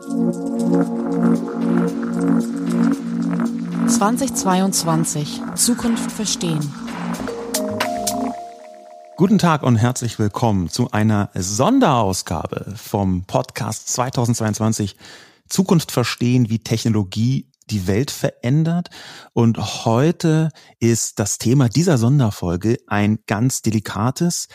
2022 Zukunft verstehen. Guten Tag und herzlich willkommen zu einer Sonderausgabe vom Podcast 2022 Zukunft verstehen, wie Technologie die Welt verändert. Und heute ist das Thema dieser Sonderfolge ein ganz delikates,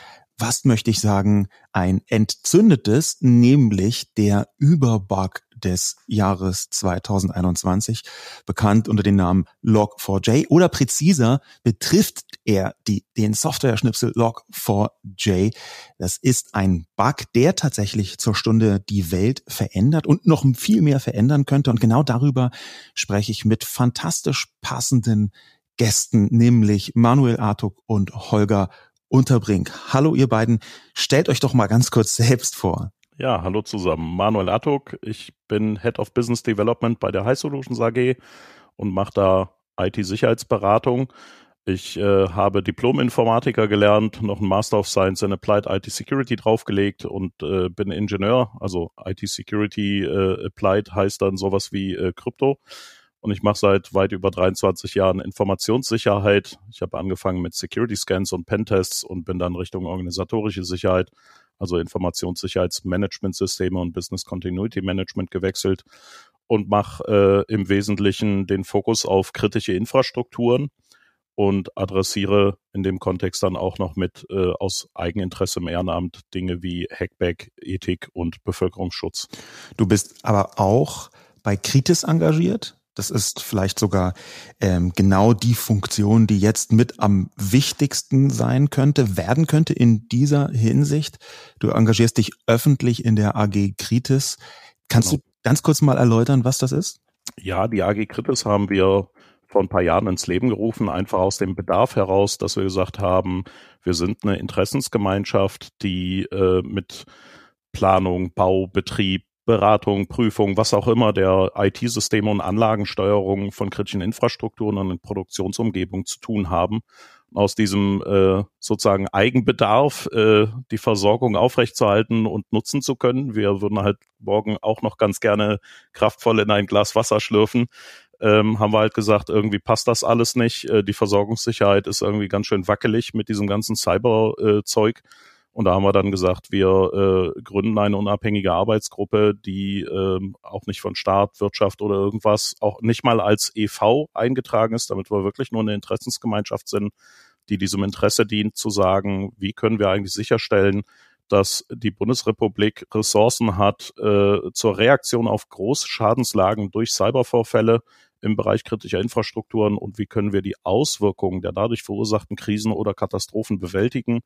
was möchte ich sagen, ein entzündetes, nämlich der Überbug des Jahres 2021, bekannt unter dem Namen Log4j oder präziser betrifft er die, den Software-Schnipsel Log4j. Das ist ein Bug, der tatsächlich zur Stunde die Welt verändert und noch viel mehr verändern könnte. Und genau darüber spreche ich mit fantastisch passenden Gästen, nämlich Manuel Artuk und Holger Unterbrink. Hallo ihr beiden, stellt euch doch mal ganz kurz selbst vor. Ja, hallo zusammen. Manuel Attuk, ich bin Head of Business Development bei der High Solutions AG und mache da IT-Sicherheitsberatung. Ich äh, habe Diplom-Informatiker gelernt, noch ein Master of Science in Applied IT Security draufgelegt und äh, bin Ingenieur. Also IT Security äh, Applied heißt dann sowas wie äh, Krypto. Und ich mache seit weit über 23 Jahren Informationssicherheit. Ich habe angefangen mit Security Scans und Pentests und bin dann Richtung organisatorische Sicherheit also Informationssicherheitsmanagementsysteme und Business Continuity Management gewechselt und mache äh, im Wesentlichen den Fokus auf kritische Infrastrukturen und adressiere in dem Kontext dann auch noch mit äh, aus Eigeninteresse im Ehrenamt Dinge wie Hackback, Ethik und Bevölkerungsschutz. Du bist aber auch bei Kritis engagiert. Das ist vielleicht sogar ähm, genau die Funktion, die jetzt mit am wichtigsten sein könnte, werden könnte in dieser Hinsicht. Du engagierst dich öffentlich in der AG Kritis. Kannst genau. du ganz kurz mal erläutern, was das ist? Ja, die AG Kritis haben wir vor ein paar Jahren ins Leben gerufen, einfach aus dem Bedarf heraus, dass wir gesagt haben, wir sind eine Interessensgemeinschaft, die äh, mit Planung, Bau, Betrieb, Beratung, Prüfung, was auch immer der IT-Systeme und Anlagensteuerung von kritischen Infrastrukturen und Produktionsumgebung zu tun haben. Aus diesem äh, sozusagen Eigenbedarf äh, die Versorgung aufrechtzuerhalten und nutzen zu können. Wir würden halt morgen auch noch ganz gerne kraftvoll in ein Glas Wasser schlürfen. Ähm, haben wir halt gesagt, irgendwie passt das alles nicht. Äh, die Versorgungssicherheit ist irgendwie ganz schön wackelig mit diesem ganzen Cyber-Zeug. Äh, und da haben wir dann gesagt, wir äh, gründen eine unabhängige Arbeitsgruppe, die äh, auch nicht von Staat, Wirtschaft oder irgendwas, auch nicht mal als EV eingetragen ist, damit wir wirklich nur eine Interessensgemeinschaft sind, die diesem Interesse dient, zu sagen, wie können wir eigentlich sicherstellen, dass die Bundesrepublik Ressourcen hat äh, zur Reaktion auf Großschadenslagen durch Cybervorfälle im Bereich kritischer Infrastrukturen und wie können wir die Auswirkungen der dadurch verursachten Krisen oder Katastrophen bewältigen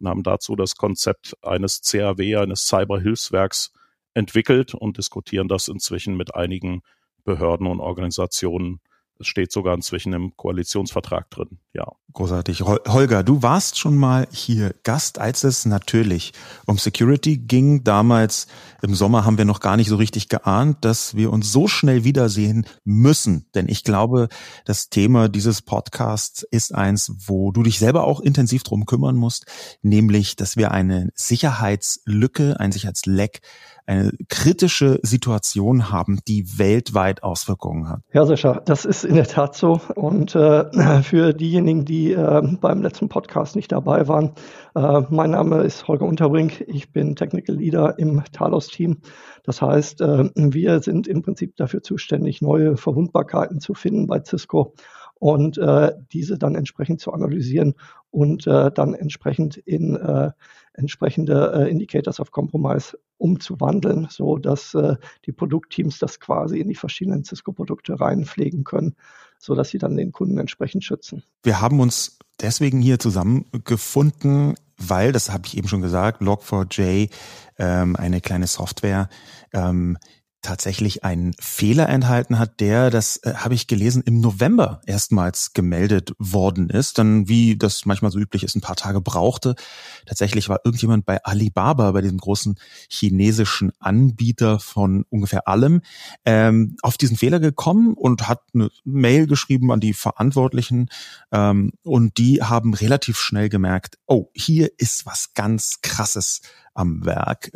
und haben dazu das Konzept eines CAW, eines Cyberhilfswerks entwickelt und diskutieren das inzwischen mit einigen Behörden und Organisationen es steht sogar inzwischen im Koalitionsvertrag drin, ja. Großartig. Holger, du warst schon mal hier Gast, als es natürlich um Security ging. Damals im Sommer haben wir noch gar nicht so richtig geahnt, dass wir uns so schnell wiedersehen müssen. Denn ich glaube, das Thema dieses Podcasts ist eins, wo du dich selber auch intensiv drum kümmern musst, nämlich, dass wir eine Sicherheitslücke, ein Sicherheitsleck eine kritische Situation haben, die weltweit Auswirkungen hat. Ja, Sascha, das ist in der Tat so. Und äh, für diejenigen, die äh, beim letzten Podcast nicht dabei waren, äh, mein Name ist Holger Unterbrink. Ich bin Technical Leader im Talos-Team. Das heißt, äh, wir sind im Prinzip dafür zuständig, neue Verwundbarkeiten zu finden bei Cisco und äh, diese dann entsprechend zu analysieren und äh, dann entsprechend in äh, entsprechende äh, Indicators of Compromise umzuwandeln, so dass äh, die Produktteams das quasi in die verschiedenen Cisco-Produkte reinpflegen können, so dass sie dann den Kunden entsprechend schützen. Wir haben uns deswegen hier zusammengefunden, weil, das habe ich eben schon gesagt, Log4j, ähm, eine kleine Software, ähm, tatsächlich einen Fehler enthalten hat, der, das äh, habe ich gelesen, im November erstmals gemeldet worden ist. Dann, wie das manchmal so üblich ist, ein paar Tage brauchte. Tatsächlich war irgendjemand bei Alibaba, bei diesem großen chinesischen Anbieter von ungefähr allem, ähm, auf diesen Fehler gekommen und hat eine Mail geschrieben an die Verantwortlichen. Ähm, und die haben relativ schnell gemerkt, oh, hier ist was ganz Krasses am Werk.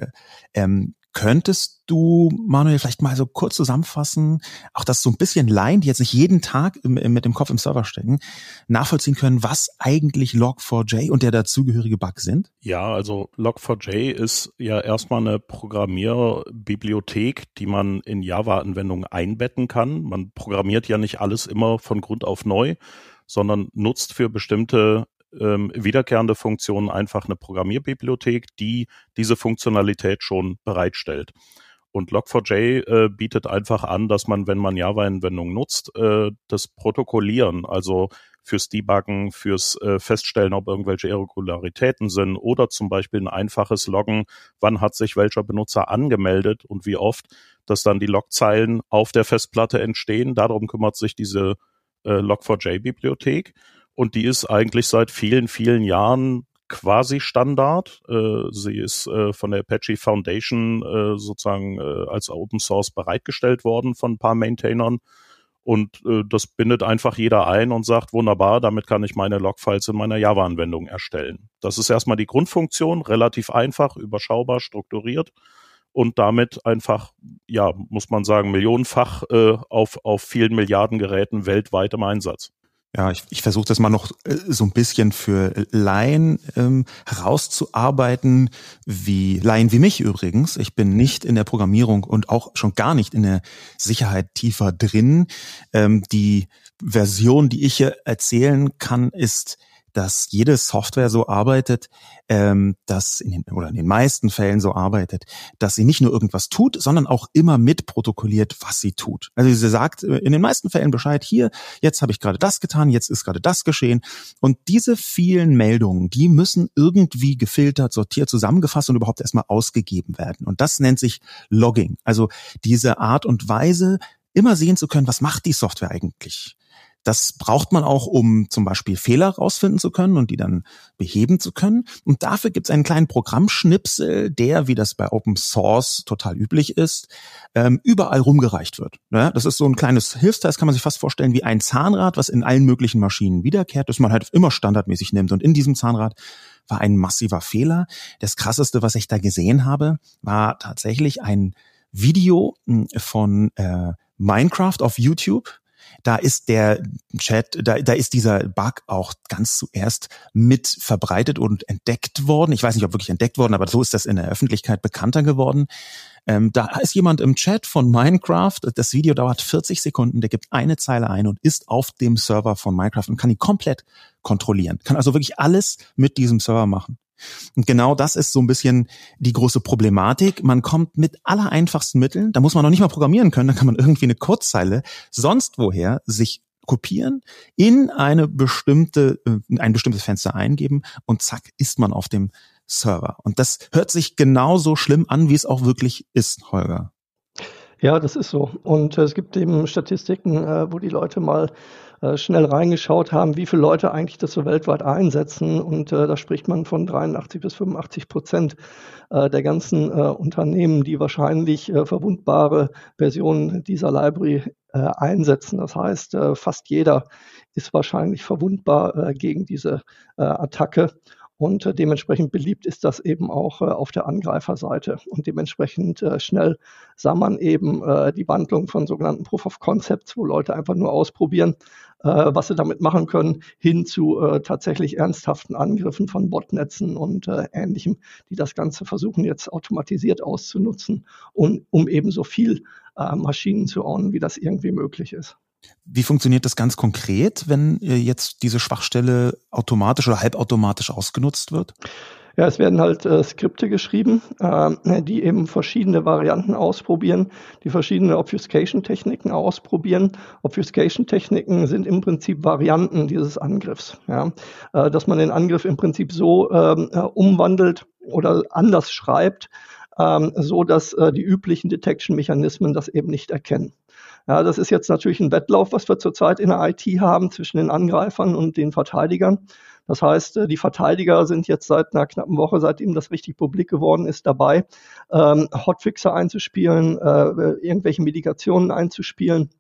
Ähm, Könntest du, Manuel, vielleicht mal so kurz zusammenfassen, auch das so ein bisschen Laien, die jetzt nicht jeden Tag mit dem Kopf im Server stecken, nachvollziehen können, was eigentlich Log4j und der dazugehörige Bug sind? Ja, also Log4j ist ja erstmal eine Programmierbibliothek, die man in Java-Anwendungen einbetten kann. Man programmiert ja nicht alles immer von Grund auf neu, sondern nutzt für bestimmte ähm, wiederkehrende Funktionen einfach eine Programmierbibliothek, die diese Funktionalität schon bereitstellt. Und Log4j äh, bietet einfach an, dass man, wenn man Java-Anwendungen nutzt, äh, das Protokollieren, also fürs Debuggen, fürs äh, Feststellen, ob irgendwelche Irregularitäten sind oder zum Beispiel ein einfaches Loggen, wann hat sich welcher Benutzer angemeldet und wie oft, dass dann die Logzeilen auf der Festplatte entstehen. Darum kümmert sich diese äh, Log4j-Bibliothek und die ist eigentlich seit vielen, vielen Jahren quasi Standard. Äh, sie ist äh, von der Apache Foundation äh, sozusagen äh, als Open Source bereitgestellt worden von ein paar Maintainern. Und äh, das bindet einfach jeder ein und sagt, wunderbar, damit kann ich meine Logfiles in meiner Java-Anwendung erstellen. Das ist erstmal die Grundfunktion, relativ einfach, überschaubar, strukturiert und damit einfach, ja, muss man sagen, millionenfach äh, auf, auf vielen Milliarden Geräten weltweit im Einsatz. Ja, ich, ich versuche das mal noch äh, so ein bisschen für Laien ähm, herauszuarbeiten, wie Laien wie mich übrigens. Ich bin nicht in der Programmierung und auch schon gar nicht in der Sicherheit tiefer drin. Ähm, die Version, die ich hier erzählen kann, ist dass jede Software so arbeitet, ähm, dass in den, oder in den meisten Fällen so arbeitet, dass sie nicht nur irgendwas tut, sondern auch immer mitprotokolliert, was sie tut. Also sie sagt äh, in den meisten Fällen Bescheid, hier, jetzt habe ich gerade das getan, jetzt ist gerade das geschehen. Und diese vielen Meldungen, die müssen irgendwie gefiltert, sortiert, zusammengefasst und überhaupt erstmal ausgegeben werden. Und das nennt sich Logging. Also diese Art und Weise, immer sehen zu können, was macht die Software eigentlich? Das braucht man auch, um zum Beispiel Fehler rausfinden zu können und die dann beheben zu können. Und dafür gibt es einen kleinen Programmschnipsel, der, wie das bei Open Source total üblich ist, ähm, überall rumgereicht wird. das ist so ein kleines Hilfsteil, das kann man sich fast vorstellen wie ein Zahnrad, was in allen möglichen Maschinen wiederkehrt, das man halt immer standardmäßig nimmt. Und in diesem Zahnrad war ein massiver Fehler. Das krasseste, was ich da gesehen habe, war tatsächlich ein Video hm, von äh, Minecraft auf YouTube da ist der Chat, da, da ist dieser Bug auch ganz zuerst mit verbreitet und entdeckt worden. Ich weiß nicht, ob wirklich entdeckt worden, aber so ist das in der Öffentlichkeit bekannter geworden. Ähm, da ist jemand im Chat von Minecraft. Das Video dauert 40 Sekunden. Der gibt eine Zeile ein und ist auf dem Server von Minecraft und kann ihn komplett kontrollieren. Kann also wirklich alles mit diesem Server machen. Und genau das ist so ein bisschen die große Problematik. Man kommt mit aller einfachsten Mitteln, da muss man noch nicht mal programmieren können, da kann man irgendwie eine Kurzzeile sonst woher sich kopieren, in eine bestimmte, in äh, ein bestimmtes Fenster eingeben und zack ist man auf dem Server. Und das hört sich genauso schlimm an, wie es auch wirklich ist, Holger. Ja, das ist so. Und äh, es gibt eben Statistiken, äh, wo die Leute mal äh, schnell reingeschaut haben, wie viele Leute eigentlich das so weltweit einsetzen. Und äh, da spricht man von 83 bis 85 Prozent äh, der ganzen äh, Unternehmen, die wahrscheinlich verwundbare Versionen dieser Library einsetzen. Das heißt, fast jeder ist wahrscheinlich verwundbar gegen diese Attacke. Und äh, dementsprechend beliebt ist das eben auch äh, auf der Angreiferseite. Und dementsprechend äh, schnell sah man eben äh, die Wandlung von sogenannten Proof of Concepts, wo Leute einfach nur ausprobieren, äh, was sie damit machen können, hin zu äh, tatsächlich ernsthaften Angriffen von Botnetzen und äh, Ähnlichem, die das Ganze versuchen jetzt automatisiert auszunutzen, um, um eben so viel Maschinen zu ownen, wie das irgendwie möglich ist. Wie funktioniert das ganz konkret, wenn äh, jetzt diese Schwachstelle automatisch oder halbautomatisch ausgenutzt wird? Ja, es werden halt äh, Skripte geschrieben, äh, die eben verschiedene Varianten ausprobieren, die verschiedene Obfuscation-Techniken ausprobieren. Obfuscation-Techniken sind im Prinzip Varianten dieses Angriffs. Ja? Äh, dass man den Angriff im Prinzip so ähm, äh, umwandelt oder anders schreibt, ähm, so dass äh, die üblichen Detection-Mechanismen das eben nicht erkennen. Ja, das ist jetzt natürlich ein Wettlauf, was wir zurzeit in der IT haben zwischen den Angreifern und den Verteidigern. Das heißt, äh, die Verteidiger sind jetzt seit einer knappen Woche, seitdem das richtig publik geworden ist, dabei, ähm, Hotfixer einzuspielen, äh, irgendwelche Medikationen einzuspielen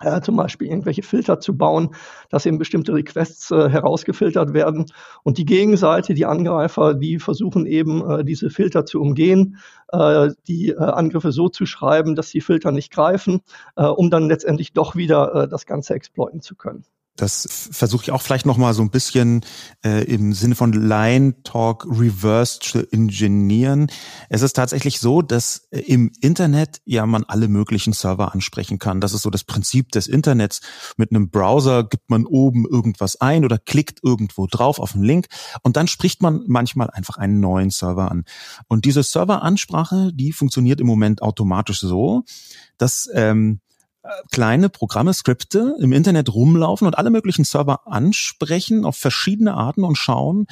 äh, zum Beispiel irgendwelche Filter zu bauen, dass eben bestimmte Requests äh, herausgefiltert werden. Und die Gegenseite, die Angreifer, die versuchen eben äh, diese Filter zu umgehen, äh, die äh, Angriffe so zu schreiben, dass die Filter nicht greifen, äh, um dann letztendlich doch wieder das Ganze exploiten zu können. Das versuche ich auch vielleicht noch mal so ein bisschen äh, im Sinne von Line Talk reverse zu ingenieren. Es ist tatsächlich so, dass äh, im Internet ja man alle möglichen Server ansprechen kann. Das ist so das Prinzip des Internets. Mit einem Browser gibt man oben irgendwas ein oder klickt irgendwo drauf auf einen Link und dann spricht man manchmal einfach einen neuen Server an. Und diese Serveransprache, die funktioniert im Moment automatisch so, dass ähm, kleine Programme, Skripte im Internet rumlaufen und alle möglichen Server ansprechen auf verschiedene Arten und schauen,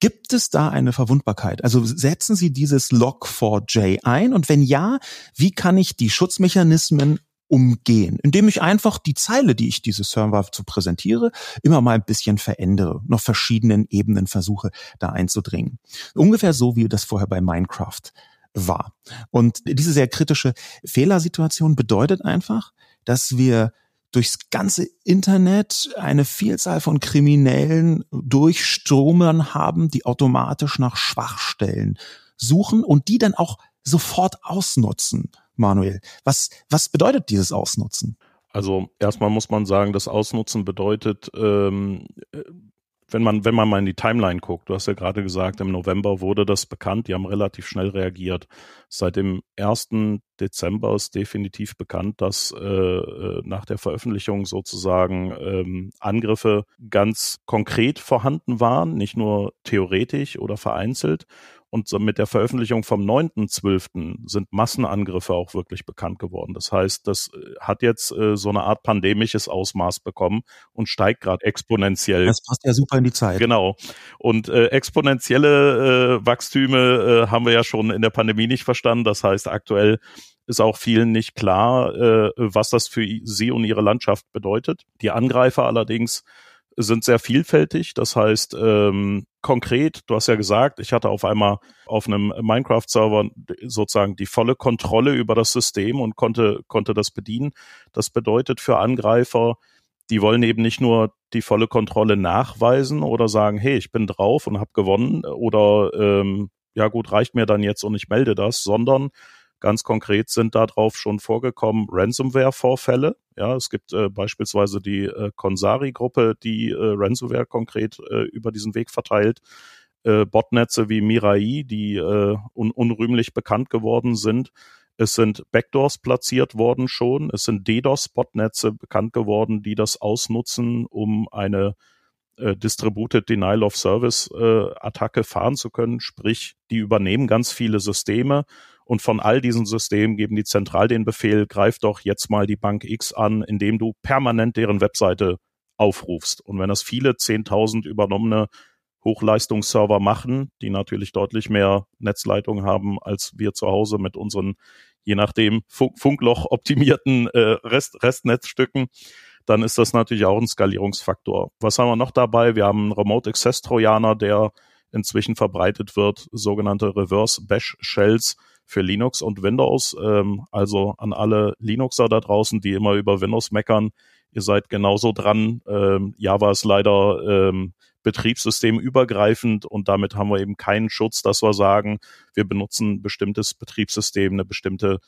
gibt es da eine Verwundbarkeit? Also setzen Sie dieses Log4j ein und wenn ja, wie kann ich die Schutzmechanismen umgehen, indem ich einfach die Zeile, die ich diese Server zu präsentiere, immer mal ein bisschen verändere, noch verschiedenen Ebenen versuche, da einzudringen. Ungefähr so, wie das vorher bei Minecraft war. Und diese sehr kritische Fehlersituation bedeutet einfach, dass wir durchs ganze Internet eine Vielzahl von Kriminellen durchstromern haben, die automatisch nach Schwachstellen suchen und die dann auch sofort ausnutzen. Manuel, was, was bedeutet dieses Ausnutzen? Also erstmal muss man sagen, das Ausnutzen bedeutet, ähm, wenn man, wenn man mal in die Timeline guckt, du hast ja gerade gesagt, im November wurde das bekannt, die haben relativ schnell reagiert. Seit dem 1. Dezember ist definitiv bekannt, dass äh, äh, nach der Veröffentlichung sozusagen ähm, Angriffe ganz konkret vorhanden waren, nicht nur theoretisch oder vereinzelt. Und mit der Veröffentlichung vom 9.12. sind Massenangriffe auch wirklich bekannt geworden. Das heißt, das äh, hat jetzt äh, so eine Art pandemisches Ausmaß bekommen und steigt gerade exponentiell. Das passt ja super in die Zeit. Genau. Und äh, exponentielle äh, Wachstüme äh, haben wir ja schon in der Pandemie nicht verstanden. Das heißt, aktuell ist auch vielen nicht klar, äh, was das für sie und ihre Landschaft bedeutet. Die Angreifer allerdings sind sehr vielfältig. Das heißt, ähm, konkret, du hast ja gesagt, ich hatte auf einmal auf einem Minecraft-Server sozusagen die volle Kontrolle über das System und konnte, konnte das bedienen. Das bedeutet für Angreifer, die wollen eben nicht nur die volle Kontrolle nachweisen oder sagen, hey, ich bin drauf und habe gewonnen oder ähm, ja gut, reicht mir dann jetzt und ich melde das, sondern Ganz konkret sind darauf schon vorgekommen Ransomware-Vorfälle. Ja, es gibt äh, beispielsweise die äh, Consari-Gruppe, die äh, Ransomware konkret äh, über diesen Weg verteilt. Äh, Botnetze wie Mirai, die äh, un unrühmlich bekannt geworden sind. Es sind Backdoors platziert worden schon. Es sind DDoS-Botnetze bekannt geworden, die das ausnutzen, um eine äh, Distributed Denial of Service äh, Attacke fahren zu können. Sprich, die übernehmen ganz viele Systeme und von all diesen Systemen geben die zentral den Befehl, greif doch jetzt mal die Bank X an, indem du permanent deren Webseite aufrufst. Und wenn das viele 10.000 übernommene Hochleistungsserver machen, die natürlich deutlich mehr Netzleitung haben als wir zu Hause mit unseren, je nachdem, Funkloch optimierten äh, Rest, Restnetzstücken, dann ist das natürlich auch ein Skalierungsfaktor. Was haben wir noch dabei? Wir haben einen Remote Access Trojaner, der inzwischen verbreitet wird, sogenannte Reverse Bash Shells, für Linux und Windows. Ähm, also an alle Linuxer da draußen, die immer über Windows meckern, ihr seid genauso dran. Ähm, Java ist leider ähm, betriebssystemübergreifend und damit haben wir eben keinen Schutz, dass wir sagen, wir benutzen ein bestimmtes Betriebssystem, eine bestimmte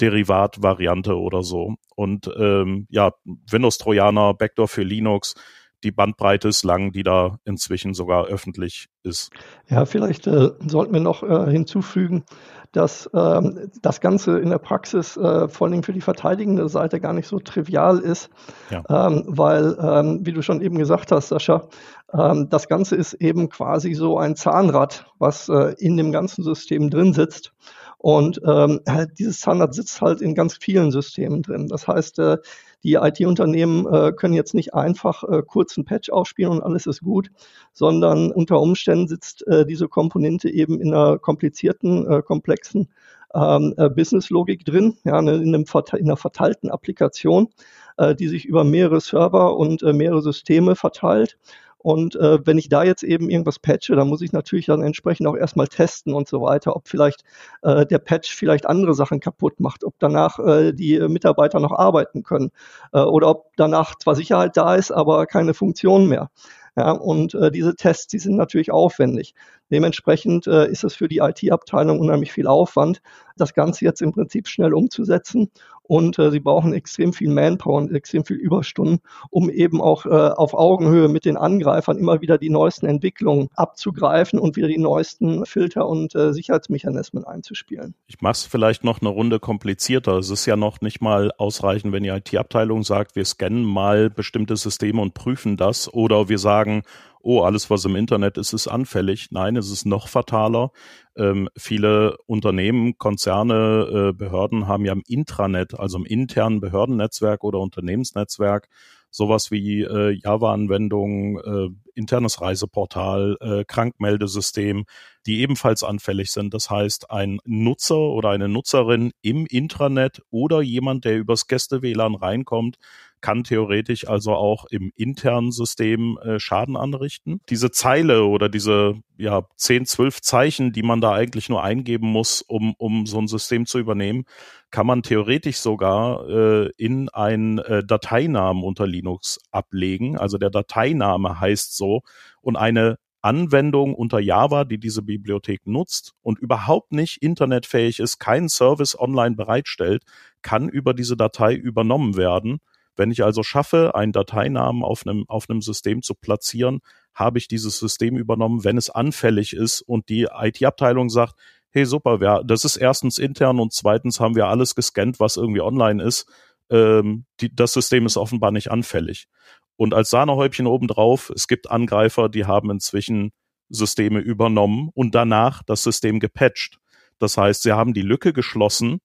Derivatvariante oder so. Und ähm, ja, Windows-Trojaner, Backdoor für Linux, die Bandbreite ist lang, die da inzwischen sogar öffentlich ist. Ja, vielleicht äh, sollten wir noch äh, hinzufügen, dass ähm, das Ganze in der Praxis äh, vor allem für die verteidigende Seite gar nicht so trivial ist, ja. ähm, weil, ähm, wie du schon eben gesagt hast, Sascha, ähm, das Ganze ist eben quasi so ein Zahnrad, was äh, in dem ganzen System drin sitzt. Und ähm, dieses Zahnrad sitzt halt in ganz vielen Systemen drin. Das heißt, äh, die IT-Unternehmen äh, können jetzt nicht einfach äh, kurz einen Patch ausspielen und alles ist gut, sondern unter Umständen sitzt äh, diese Komponente eben in einer komplizierten, äh, komplexen ähm, äh, Business-Logik drin, ja, ne, in, einem, in einer verteilten Applikation, äh, die sich über mehrere Server und äh, mehrere Systeme verteilt Und äh, wenn ich da jetzt eben irgendwas patche, dann muss ich natürlich dann entsprechend auch erstmal testen und so weiter, ob vielleicht äh, der Patch vielleicht andere Sachen kaputt macht, ob danach äh, die Mitarbeiter noch arbeiten können äh, oder ob danach zwar Sicherheit da ist, aber keine Funktion mehr. Ja, und äh, diese Tests, die sind natürlich aufwendig. Dementsprechend äh, ist es für die IT-Abteilung unheimlich viel Aufwand, das Ganze jetzt im Prinzip schnell umzusetzen. Und äh, sie brauchen extrem viel Manpower und extrem viel Überstunden, um eben auch äh, auf Augenhöhe mit den Angreifern immer wieder die neuesten Entwicklungen abzugreifen und wieder die neuesten Filter und äh, Sicherheitsmechanismen einzuspielen. Ich mache es vielleicht noch eine Runde komplizierter. Es ist ja noch nicht mal ausreichend, wenn die IT-Abteilung sagt, wir scannen mal bestimmte Systeme und prüfen das oder wir sagen, oh, alles, was im Internet ist, ist anfällig. Nein, es ist noch fataler. Ähm, viele Unternehmen, Konzerne, äh, Behörden haben ja im Intranet, also im internen Behördennetzwerk oder Unternehmensnetzwerk, sowas wie äh, Java-Anwendungen, äh, internes Reiseportal, äh, Krankmeldesystem, die ebenfalls anfällig sind. Das heißt, ein Nutzer oder eine Nutzerin im Intranet oder jemand, der übers Gäste-WLAN reinkommt, kann theoretisch also auch im internen System äh, Schaden anrichten. Diese Zeile oder diese ja, 10, 12 Zeichen, die man da eigentlich nur eingeben muss, um, um so ein System zu übernehmen, kann man theoretisch sogar äh, in einen äh, Dateinamen unter Linux ablegen. Also der Dateiname heißt so und eine Anwendung unter Java, die diese Bibliothek nutzt und überhaupt nicht internetfähig ist, keinen Service online bereitstellt, kann über diese Datei übernommen werden wenn ich also schaffe, einen Dateinamen auf einem, auf einem System zu platzieren, habe ich dieses System übernommen, wenn es anfällig ist und die IT-Abteilung sagt, hey super, wir, das ist erstens intern und zweitens haben wir alles gescannt, was irgendwie online ist. Ähm, die, das System ist offenbar nicht anfällig. Und als Sahnehäubchen obendrauf, es gibt Angreifer, die haben inzwischen Systeme übernommen und danach das System gepatcht. Das heißt, sie haben die Lücke geschlossen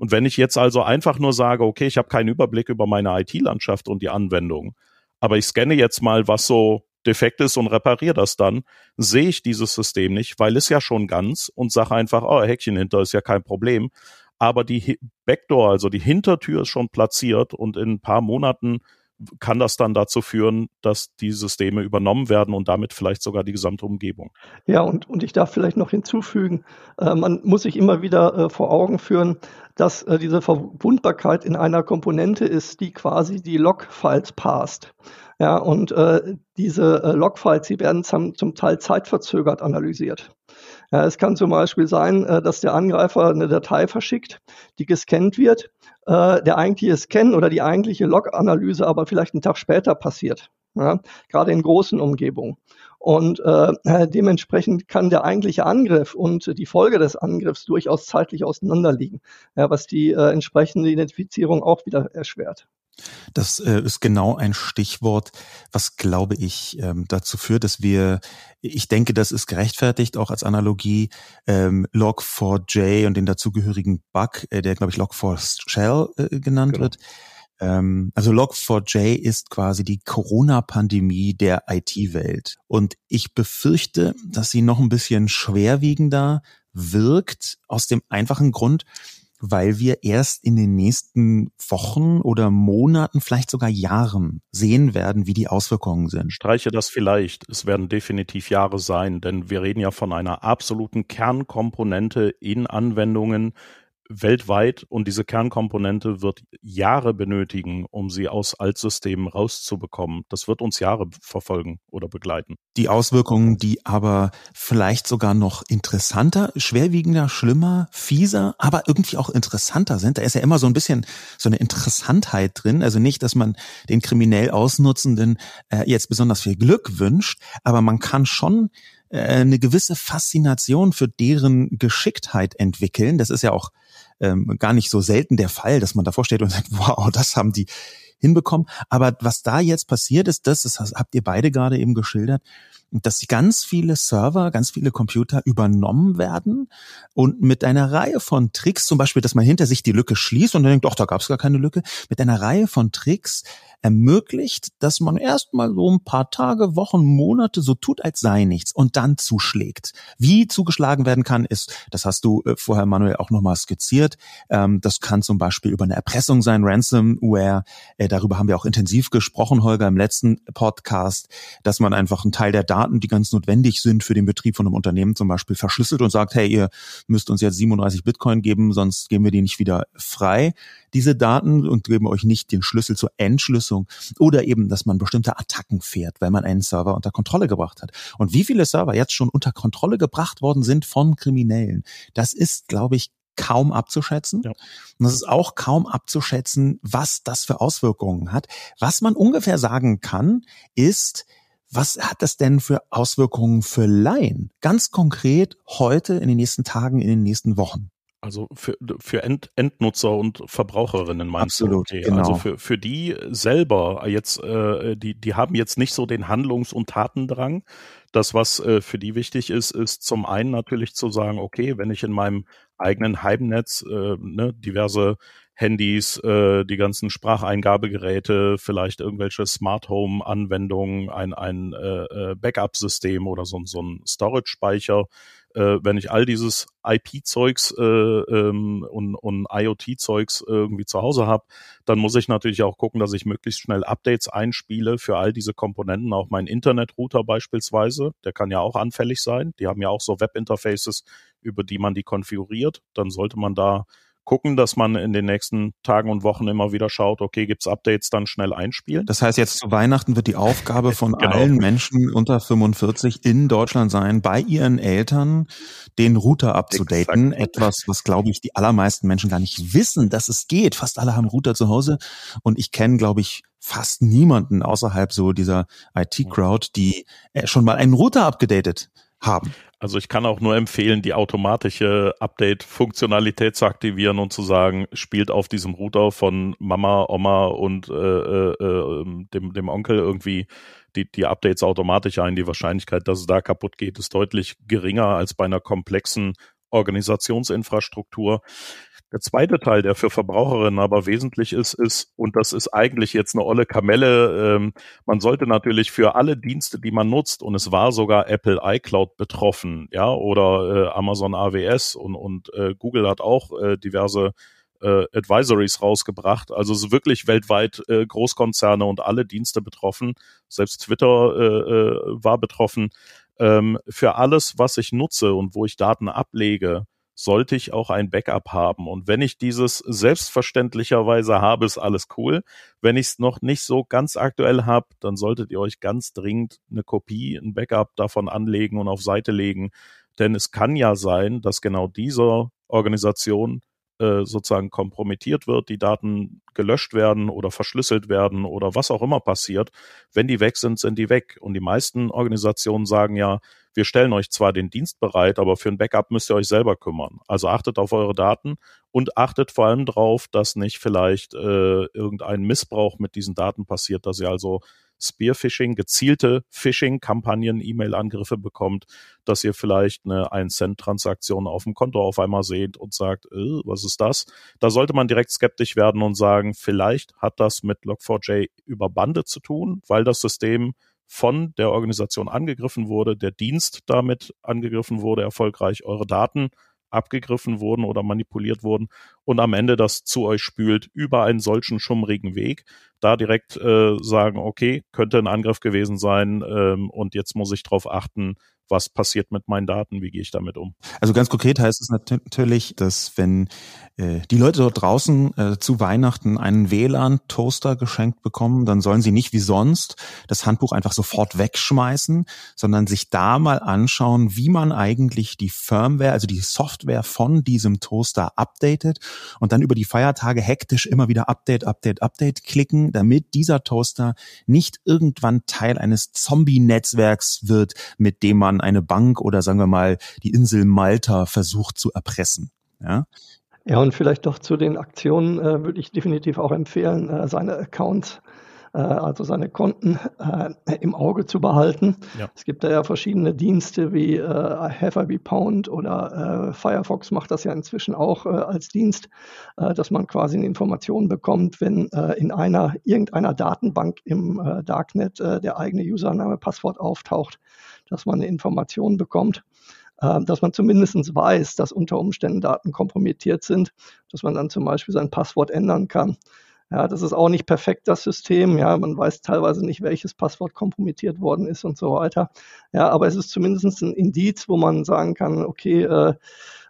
und wenn ich jetzt also einfach nur sage, okay, ich habe keinen Überblick über meine IT-Landschaft und die Anwendung, aber ich scanne jetzt mal, was so defekt ist und repariere das dann, sehe ich dieses System nicht, weil es ja schon ganz und sage einfach, oh, Häkchen hinter ist ja kein Problem. Aber die Backdoor, also die Hintertür ist schon platziert und in ein paar Monaten kann das dann dazu führen, dass die Systeme übernommen werden und damit vielleicht sogar die gesamte Umgebung. Ja, und, und ich darf vielleicht noch hinzufügen, äh, man muss sich immer wieder äh, vor Augen führen, dass äh, diese Verwundbarkeit in einer Komponente ist, die quasi die Logfiles passt. Ja, und äh, diese äh, Logfiles, die werden zum, zum Teil zeitverzögert analysiert. Ja, es kann zum Beispiel sein, äh, dass der Angreifer eine Datei verschickt, die gescannt wird äh, der eigentliche Scan oder die eigentliche Log-Analyse aber vielleicht einen Tag später passiert. Ja, gerade in großen Umgebungen. Und äh, dementsprechend kann der eigentliche Angriff und die Folge des Angriffs durchaus zeitlich auseinanderliegen, ja, was die äh, entsprechende Identifizierung auch wieder erschwert. Das äh, ist genau ein Stichwort, was glaube ich ähm, dazu führt, dass wir, ich denke, das ist gerechtfertigt, auch als Analogie, ähm, Log4j und den dazugehörigen Bug, äh, der glaube ich Log4Shell äh, genannt genau. wird. Ähm, also Log4j ist quasi die Corona-Pandemie der IT-Welt. Und ich befürchte, dass sie noch ein bisschen schwerwiegender wirkt, aus dem einfachen Grund, weil wir erst in den nächsten Wochen oder Monaten, vielleicht sogar Jahren sehen werden, wie die Auswirkungen sind. Streiche das vielleicht. Es werden definitiv Jahre sein, denn wir reden ja von einer absoluten Kernkomponente in Anwendungen, weltweit und diese Kernkomponente wird Jahre benötigen, um sie aus Altsystemen rauszubekommen. Das wird uns Jahre verfolgen oder begleiten. Die Auswirkungen, die aber vielleicht sogar noch interessanter, schwerwiegender, schlimmer, fieser, aber irgendwie auch interessanter sind. Da ist ja immer so ein bisschen so eine Interessantheit drin. Also nicht, dass man den kriminell Ausnutzenden äh, jetzt besonders viel Glück wünscht, aber man kann schon äh, eine gewisse Faszination für deren Geschicktheit entwickeln. Das ist ja auch ähm, gar nicht so selten der Fall, dass man davor steht und sagt, wow, das haben die hinbekommen. Aber was da jetzt passiert ist, das, das habt ihr beide gerade eben geschildert, dass ganz viele Server, ganz viele Computer übernommen werden und mit einer Reihe von Tricks, zum Beispiel, dass man hinter sich die Lücke schließt und dann denkt, doch, da gab es gar keine Lücke, mit einer Reihe von Tricks ermöglicht, dass man erstmal so ein paar Tage, Wochen, Monate so tut, als sei nichts und dann zuschlägt. Wie zugeschlagen werden kann, ist, das hast du äh, vorher, Manuel, auch nochmal skizziert. Ähm, das kann zum Beispiel über eine Erpressung sein, Ransomware. Äh, darüber haben wir auch intensiv gesprochen, Holger, im letzten Podcast, dass man einfach einen Teil der Daten, die ganz notwendig sind für den Betrieb von einem Unternehmen zum Beispiel, verschlüsselt und sagt, hey, ihr müsst uns jetzt 37 Bitcoin geben, sonst geben wir die nicht wieder frei diese Daten und geben euch nicht den Schlüssel zur Entschlüsselung oder eben, dass man bestimmte Attacken fährt, weil man einen Server unter Kontrolle gebracht hat. Und wie viele Server jetzt schon unter Kontrolle gebracht worden sind von Kriminellen, das ist, glaube ich, kaum abzuschätzen. Ja. Und es ist auch kaum abzuschätzen, was das für Auswirkungen hat. Was man ungefähr sagen kann, ist, was hat das denn für Auswirkungen für Laien? Ganz konkret heute, in den nächsten Tagen, in den nächsten Wochen. Also für, für End, Endnutzer und Verbraucherinnen meinst Absolut, du? Okay. Genau. Also für, für die selber jetzt, äh, die, die haben jetzt nicht so den Handlungs- und Tatendrang. Das, was äh, für die wichtig ist, ist zum einen natürlich zu sagen, okay, wenn ich in meinem eigenen Heimnetz äh, ne, diverse Handys, äh, die ganzen Spracheingabegeräte, vielleicht irgendwelche Smart Home Anwendungen, ein, ein äh, äh Backup-System oder so, so ein Storage-Speicher äh, wenn ich all dieses IP-Zeugs äh, ähm, und, und IoT-Zeugs irgendwie zu Hause habe, dann muss ich natürlich auch gucken, dass ich möglichst schnell Updates einspiele für all diese Komponenten, auch mein Internetrouter beispielsweise, der kann ja auch anfällig sein. Die haben ja auch so Webinterfaces, über die man die konfiguriert. Dann sollte man da gucken, dass man in den nächsten Tagen und Wochen immer wieder schaut, okay, gibt's Updates, dann schnell einspielen. Das heißt, jetzt zu Weihnachten wird die Aufgabe von genau. allen Menschen unter 45 in Deutschland sein, bei ihren Eltern den Router abzudaten. Etwas, was, glaube ich, die allermeisten Menschen gar nicht wissen, dass es geht. Fast alle haben Router zu Hause. Und ich kenne, glaube ich, fast niemanden außerhalb so dieser IT-Crowd, die äh, schon mal einen Router abgedatet haben. Also ich kann auch nur empfehlen, die automatische Update-Funktionalität zu aktivieren und zu sagen, spielt auf diesem Router von Mama, Oma und äh, äh, ähm, dem, dem Onkel irgendwie die, die Updates automatisch ein. Die Wahrscheinlichkeit, dass es da kaputt geht, ist deutlich geringer als bei einer komplexen Organisationsinfrastruktur. Der zweite Teil, der für Verbraucherinnen aber wesentlich ist, ist, und das ist eigentlich jetzt eine olle Kamelle, ähm, man sollte natürlich für alle Dienste, die man nutzt, und es war sogar Apple iCloud betroffen, ja, oder äh, Amazon AWS und, und äh, Google hat auch äh, diverse äh, Advisories rausgebracht. Also es ist wirklich weltweit äh, Großkonzerne und alle Dienste betroffen. Selbst Twitter äh, äh, war betroffen. Ähm, für alles, was ich nutze und wo ich Daten ablege, sollte ich auch ein Backup haben. Und wenn ich dieses selbstverständlicherweise habe, ist alles cool. Wenn ich es noch nicht so ganz aktuell habe, dann solltet ihr euch ganz dringend eine Kopie, ein Backup davon anlegen und auf Seite legen. Denn es kann ja sein, dass genau diese Organisation äh, sozusagen kompromittiert wird, die Daten gelöscht werden oder verschlüsselt werden oder was auch immer passiert. Wenn die weg sind, sind die weg. Und die meisten Organisationen sagen ja, wir stellen euch zwar den Dienst bereit, aber für ein Backup müsst ihr euch selber kümmern. Also achtet auf eure Daten und achtet vor allem darauf, dass nicht vielleicht äh, irgendein Missbrauch mit diesen Daten passiert, dass ihr also Spearphishing, gezielte Phishing-Kampagnen, E-Mail-Angriffe bekommt, dass ihr vielleicht eine 1-Cent-Transaktion auf dem Konto auf einmal seht und sagt, äh, was ist das? Da sollte man direkt skeptisch werden und sagen, vielleicht hat das mit Log4j über Bande zu tun, weil das System von der Organisation angegriffen wurde, der Dienst damit angegriffen wurde, erfolgreich eure Daten abgegriffen wurden oder manipuliert wurden und am Ende das zu euch spült über einen solchen schummrigen Weg, da direkt äh, sagen, okay, könnte ein Angriff gewesen sein ähm, und jetzt muss ich darauf achten, was passiert mit meinen Daten, wie gehe ich damit um. Also ganz konkret heißt es natürlich, dass wenn äh, die Leute dort draußen äh, zu Weihnachten einen WLAN-Toaster geschenkt bekommen, dann sollen sie nicht wie sonst das Handbuch einfach sofort wegschmeißen, sondern sich da mal anschauen, wie man eigentlich die Firmware, also die Software von diesem Toaster updatet und dann über die Feiertage hektisch immer wieder Update, Update, Update klicken, damit dieser Toaster nicht irgendwann Teil eines Zombie-Netzwerks wird, mit dem man eine Bank oder sagen wir mal die Insel Malta versucht zu erpressen. Ja, ja, und vielleicht doch zu den Aktionen äh, würde ich definitiv auch empfehlen, äh, seine Accounts äh, also seine Konten äh, im Auge zu behalten. Ja. Es gibt da ja verschiedene Dienste wie äh, Have Pound oder äh, Firefox macht das ja inzwischen auch äh, als Dienst, äh, dass man quasi eine Information bekommt, wenn äh, in einer irgendeiner Datenbank im äh, Darknet äh, der eigene Username, Passwort auftaucht, dass man eine Information bekommt äh, dass man zumindest weiß, dass unter Umständen Daten kompromittiert sind, dass man dann zum Beispiel sein Passwort ändern kann. Ja, das ist auch nicht perfekt, das System. Ja, man weiß teilweise nicht, welches Passwort kompromittiert worden ist und so weiter. Ja, aber es ist zumindest ein Indiz, wo man sagen kann, okay, äh,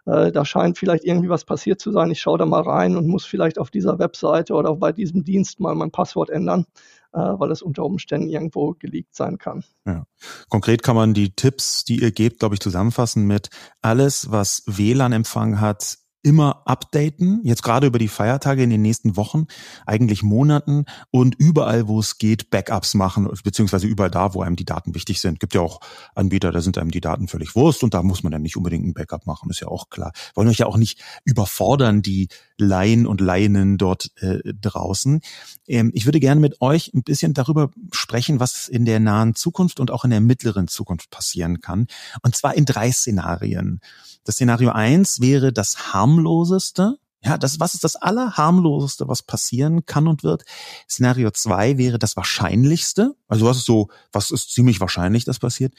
äh, da scheint vielleicht irgendwie was passiert zu sein. Ich schaue da mal rein und muss vielleicht auf dieser Webseite oder bei diesem Dienst mal mein Passwort ändern, weil es unter Umständen irgendwo geleakt sein kann. Ja. Konkret kann man die Tipps, die ihr gebt, glaube ich, zusammenfassen mit alles, was WLAN-Empfang hat, immer updaten, jetzt gerade über die Feiertage in den nächsten Wochen, eigentlich Monaten und überall, wo es geht, Backups machen, beziehungsweise überall da, wo einem die Daten wichtig sind. Gibt ja auch Anbieter, da sind einem die Daten völlig Wurst und da muss man dann nicht unbedingt ein Backup machen, ist ja auch klar. Wollen euch ja auch nicht überfordern, die Laien und Laienen dort äh, draußen. Ähm, ich würde gerne mit euch ein bisschen darüber sprechen, was in der nahen Zukunft und auch in der mittleren Zukunft passieren kann. Und zwar in drei Szenarien. Das Szenario eins wäre das harmloseste. Ja, das, was ist das allerharmloseste, was passieren kann und wird? Szenario zwei wäre das wahrscheinlichste. Also was ist so, was ist ziemlich wahrscheinlich, dass passiert?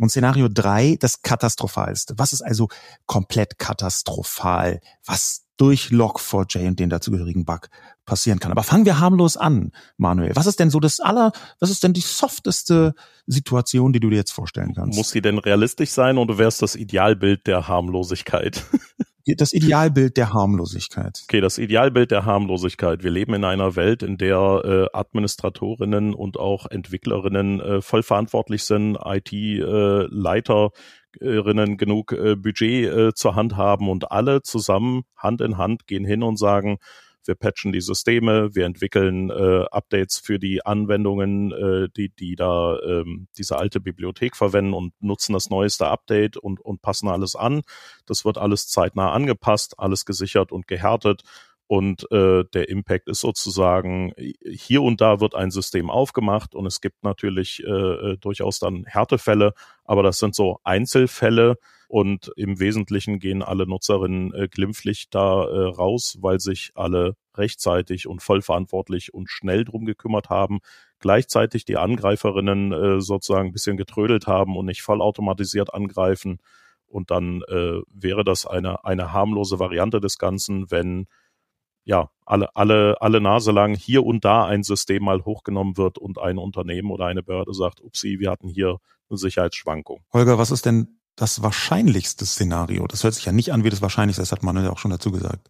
Und Szenario drei das katastrophalste. Was ist also komplett katastrophal? Was durch Log4j und den dazugehörigen Bug passieren kann. Aber fangen wir harmlos an, Manuel. Was ist denn so das aller, was ist denn die softeste Situation, die du dir jetzt vorstellen kannst? Muss sie denn realistisch sein oder wäre es das Idealbild der Harmlosigkeit? das Idealbild der Harmlosigkeit. Okay, das Idealbild der Harmlosigkeit. Wir leben in einer Welt, in der äh, Administratorinnen und auch Entwicklerinnen äh, voll verantwortlich sind, IT-Leiter Rinnen genug äh, Budget äh, zur Hand haben und alle zusammen Hand in Hand gehen hin und sagen, wir patchen die Systeme, wir entwickeln äh, Updates für die Anwendungen, äh, die, die da ähm, diese alte Bibliothek verwenden und nutzen das neueste Update und, und passen alles an. Das wird alles zeitnah angepasst, alles gesichert und gehärtet und äh, der Impact ist sozusagen, hier und da wird ein System aufgemacht und es gibt natürlich äh, äh, durchaus dann Härtefälle, aber das sind so Einzelfälle und im Wesentlichen gehen alle Nutzerinnen äh, glimpflich da äh, raus, weil sich alle rechtzeitig und vollverantwortlich und schnell drum gekümmert haben, gleichzeitig die Angreiferinnen äh, sozusagen ein bisschen getrödelt haben und nicht vollautomatisiert angreifen. Und dann äh, wäre das eine, eine harmlose Variante des Ganzen, wenn ja, alle, alle, alle Nase lang hier und da ein System mal hochgenommen wird und ein Unternehmen oder eine Behörde sagt, upsie, wir hatten hier eine Sicherheitsschwankung. Holger, was ist denn das wahrscheinlichste Szenario? Das hört sich ja nicht an wie das Wahrscheinlichste, das hat man ja auch schon dazu gesagt.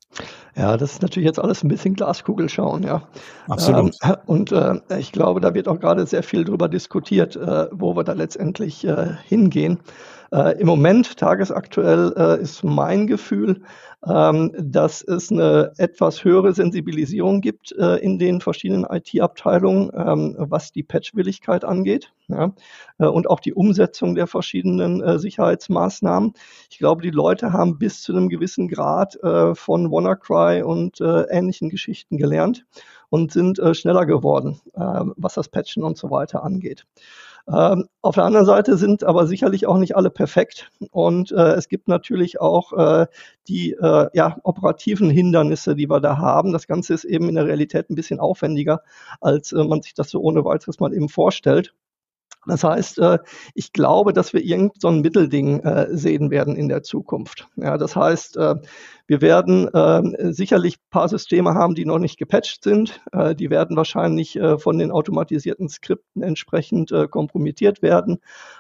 Ja, das ist natürlich jetzt alles ein bisschen Glaskugel schauen, ja. Absolut. Ähm, und äh, ich glaube, da wird auch gerade sehr viel drüber diskutiert, äh, wo wir da letztendlich äh, hingehen. Äh, Im Moment, tagesaktuell, äh, ist mein Gefühl, ähm, dass es eine etwas höhere Sensibilisierung gibt äh, in den verschiedenen IT-Abteilungen, ähm, was die Patchwilligkeit angeht ja, äh, und auch die Umsetzung der verschiedenen äh, Sicherheitsmaßnahmen. Ich glaube, die Leute haben bis zu einem gewissen Grad äh, von WannaCry und äh, ähnlichen Geschichten gelernt und sind schneller geworden, was das Patchen und so weiter angeht. Ähm, auf der anderen Seite sind aber sicherlich auch nicht alle perfekt und äh, es gibt natürlich auch äh, die äh, ja, operativen Hindernisse, die wir da haben. Das Ganze ist eben in der Realität ein bisschen aufwendiger, als äh, man sich das so ohne weiteres mal eben vorstellt. Das heißt, äh, ich glaube, dass wir irgend so ein Mittelding äh, sehen werden in der Zukunft. Ja, das heißt, wir werden äh, sicherlich paar Systeme haben, die noch nicht gepatcht sind. Äh, die werden wahrscheinlich äh, von den automatisierten Skripten entsprechend äh, kompromittiert werden.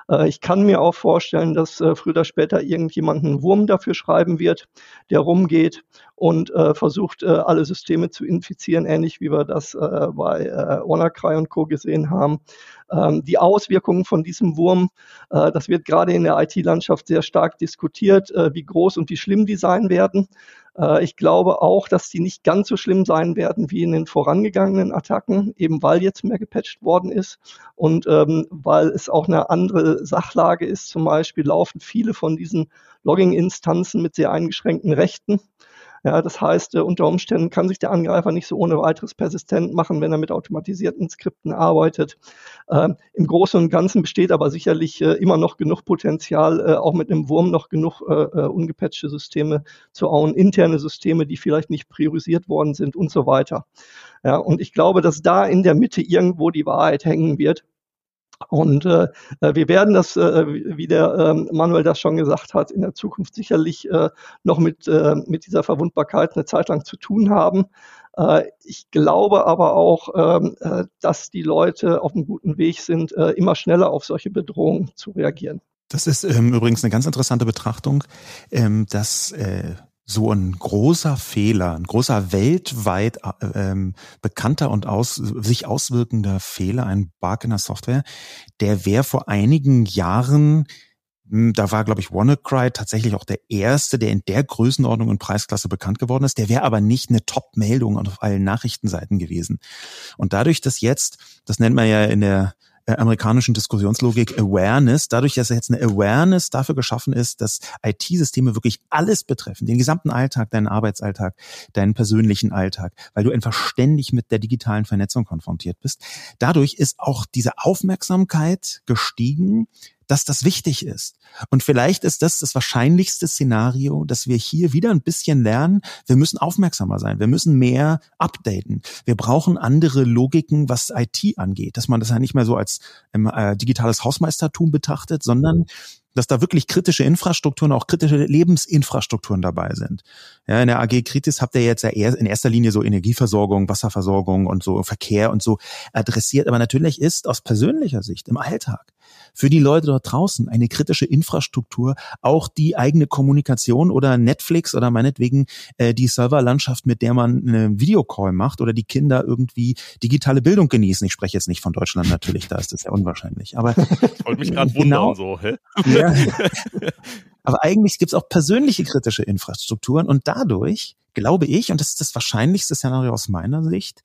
Äh, ich kann mir auch vorstellen, dass äh, früher oder später irgendjemand einen Wurm dafür schreiben wird, der rumgeht und äh, versucht, äh, alle Systeme zu infizieren, ähnlich wie wir das äh, bei äh, WannaCry und Co. gesehen haben. Ähm, die Auswirkungen von diesem Wurm, äh, das wird gerade in der IT-Landschaft sehr stark diskutiert, äh, wie groß und wie schlimm die sein werden. Äh, ich glaube auch, dass die nicht ganz so schlimm sein werden wie in den vorangegangenen Attacken, eben weil jetzt mehr gepatcht worden ist und ähm, weil es auch eine andere Sachlage ist. Zum Beispiel laufen viele von diesen Logging-Instanzen mit sehr eingeschränkten Rechten. Ja, das heißt, äh, unter Umständen kann sich der Angreifer nicht so ohne weiteres persistent machen, wenn er mit automatisierten Skripten arbeitet. Ähm, Im Großen und Ganzen besteht aber sicherlich äh, immer noch genug Potenzial, äh, auch mit einem Wurm noch genug äh, äh ungepatchte Systeme zu hauen, interne Systeme, die vielleicht nicht priorisiert worden sind und so weiter. Ja, und ich glaube, dass da in der Mitte irgendwo die Wahrheit hängen wird. Und äh, äh, wir werden das, äh, wie der äh, Manuel das schon gesagt hat, in der Zukunft sicherlich äh, noch mit, äh, mit dieser Verwundbarkeit eine Zeit lang zu tun haben. Äh, ich glaube aber auch, ähm, äh, dass die Leute auf einem guten Weg sind, äh, immer schneller auf solche Bedrohungen zu reagieren. Das ist ähm, übrigens eine ganz interessante Betrachtung, ähm, dass äh, so ein großer Fehler, ein großer weltweit äh, ähm, bekannter und aus, sich auswirkender Fehler, ein Bug in der Software, der wäre vor einigen Jahren hm, da war, glaube ich, WannaCry tatsächlich auch der erste, der in der Größenordnung und Preisklasse bekannt geworden ist. Der wäre aber nicht eine Top-Meldung auf allen Nachrichtenseiten gewesen. Und dadurch, dass jetzt, das nennt man ja in der äh, amerikanischen Diskussionslogik Awareness, dadurch, dass jetzt eine Awareness dafür geschaffen ist, dass IT-Systeme wirklich alles betreffen, den gesamten Alltag, deinen Arbeitsalltag, deinen persönlichen Alltag, weil du einfach ständig mit der digitalen Vernetzung konfrontiert bist. Dadurch ist auch diese Aufmerksamkeit gestiegen dass das wichtig ist. Und vielleicht ist das das wahrscheinlichste Szenario, dass wir hier wieder ein bisschen lernen. Wir müssen aufmerksamer sein. Wir müssen mehr updaten. Wir brauchen andere Logiken, was IT angeht, dass man das ja nicht mehr so als ähm, äh, digitales Hausmeistertum betrachtet, sondern dass da wirklich kritische Infrastrukturen, auch kritische Lebensinfrastrukturen dabei sind. Ja, in der AG Kritis habt ihr jetzt ja eher in erster Linie so Energieversorgung, Wasserversorgung und so Verkehr und so adressiert. Aber natürlich ist aus persönlicher Sicht im Alltag für die Leute dort draußen eine kritische Infrastruktur, auch die eigene Kommunikation oder Netflix oder meinetwegen äh, die Serverlandschaft, mit der man einen Videocall macht oder die Kinder irgendwie digitale Bildung genießen. Ich spreche jetzt nicht von Deutschland natürlich, da ist das ja unwahrscheinlich. Aber ich wollte mich gerade genau, wundern so, hä? Ja. Aber eigentlich gibt es auch persönliche kritische Infrastrukturen und dadurch glaube ich, und das ist das wahrscheinlichste Szenario aus meiner Sicht,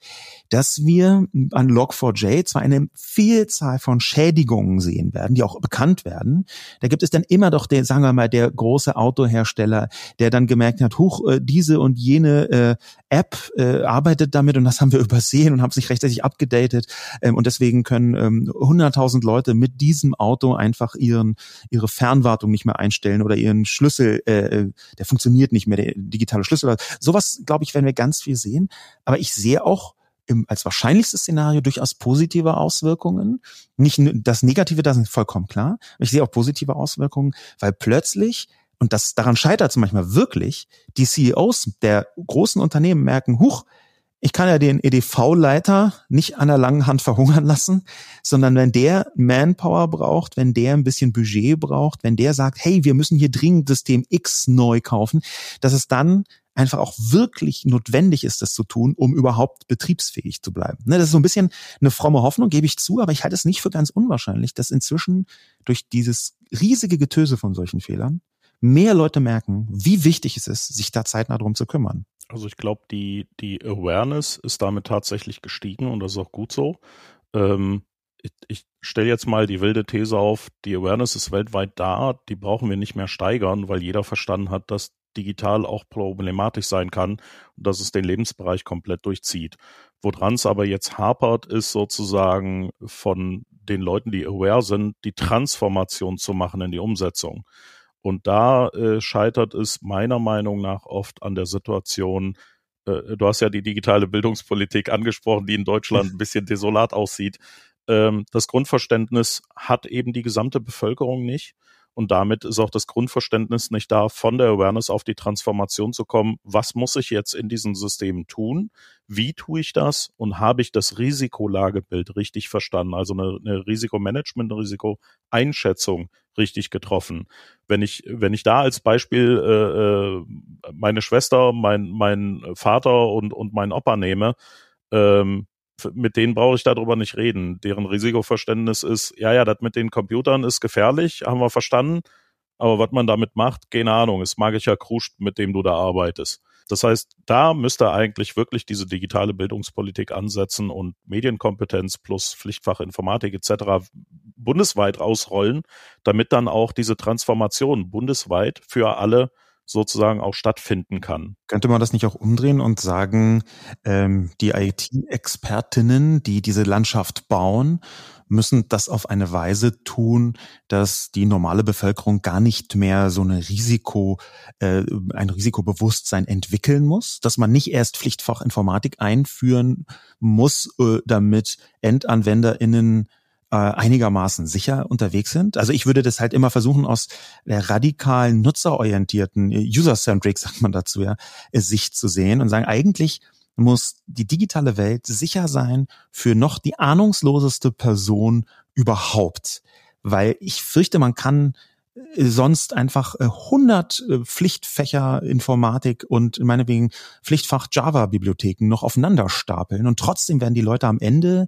dass wir an Log4j zwar eine Vielzahl von Schädigungen sehen werden, die auch bekannt werden. Da gibt es dann immer doch der, sagen wir mal, der große Autohersteller, der dann gemerkt hat, huch, äh, diese und jene äh, App äh, arbeitet damit und das haben wir übersehen und haben sich rechtzeitig abgedatet ähm, und deswegen können ähm, 100.000 Leute mit diesem Auto einfach ihren ihre Fernwartung nicht mehr einstellen oder ihren Schlüssel, äh, äh der funktioniert nicht mehr, der digitale Schlüssel Sowas, glaube ich, werden wir ganz viel sehen. Aber ich sehe auch im, als wahrscheinlichstes Szenario durchaus positive Auswirkungen. Nicht das Negative, das ist vollkommen klar. Ich sehe auch positive Auswirkungen, weil plötzlich und das daran scheitert es manchmal wirklich, die CEOs der großen Unternehmen merken, huch, ich kann ja den EDV-Leiter nicht an der langen Hand verhungern lassen, sondern wenn der Manpower braucht, wenn der ein bisschen Budget braucht, wenn der sagt, hey, wir müssen hier dringend System X neu kaufen, dass es dann einfach auch wirklich notwendig ist, das zu tun, um überhaupt betriebsfähig zu bleiben. Ne, das ist so ein bisschen eine fromme Hoffnung, gebe ich zu, aber ich halte es nicht für ganz unwahrscheinlich, dass inzwischen durch dieses riesige Getöse von solchen Fehlern mehr Leute merken, wie wichtig es ist, sich da zeitnah drum zu kümmern. Also ich glaube, die, die Awareness ist damit tatsächlich gestiegen und das ist auch gut so. Ähm, ich, ich stelle jetzt mal die wilde These auf, die Awareness ist weltweit da, die brauchen wir nicht mehr steigern, weil jeder verstanden hat, dass digital auch problematisch sein kann und dass es den Lebensbereich komplett durchzieht. Woran es aber jetzt hapert, ist sozusagen von den Leuten, die aware sind, die Transformation zu machen in die Umsetzung. Und da äh, scheitert es meiner Meinung nach oft an der Situation, äh, du hast ja die digitale Bildungspolitik angesprochen, die in Deutschland ein bisschen desolat aussieht. Ähm, das Grundverständnis hat eben die gesamte Bevölkerung nicht. Und damit ist auch das Grundverständnis nicht da, von der Awareness auf die Transformation zu kommen. Was muss ich jetzt in diesen Systemen tun? Wie tue ich das? Und habe ich das Risikolagebild richtig verstanden? Also eine, eine Risikomanagement, eine Risikoeinschätzung richtig getroffen. Wenn ich, wenn ich da als Beispiel äh, äh meine Schwester, mein, mein Vater und, und mein Opa nehme, ähm, mit denen brauche ich darüber nicht reden. Deren Risikoverständnis ist, ja, ja, das mit den Computern ist gefährlich, haben wir verstanden. Aber was man damit macht, keine Ahnung, ist magischer Krusch, mit dem du da arbeitest. Das heißt, da müsste eigentlich wirklich diese digitale Bildungspolitik ansetzen und Medienkompetenz plus Pflichtfach Informatik etc. bundesweit ausrollen, damit dann auch diese Transformation bundesweit für alle sozusagen auch stattfinden kann. Könnte man das nicht auch umdrehen und sagen, ähm, die IT-Expertinnen, die diese Landschaft bauen, müssen das auf eine Weise tun, dass die normale Bevölkerung gar nicht mehr so eine Risiko, äh, ein Risikobewusstsein entwickeln muss, dass man nicht erst Pflichtfach Informatik einführen muss, äh, damit EndanwenderInnen äh, einigermaßen sicher unterwegs sind. Also ich würde das halt immer versuchen, aus der radikalen, nutzerorientierten, äh, user-centric, sagt man dazu ja, äh, Sicht zu sehen und sagen, eigentlich muss die digitale Welt sicher sein für noch die ahnungsloseste Person überhaupt. Weil ich fürchte, man kann äh, sonst einfach 100 äh, äh, Pflichtfächer Informatik und meinetwegen Pflichtfach Java Bibliotheken noch aufeinander stapeln und trotzdem werden die Leute am Ende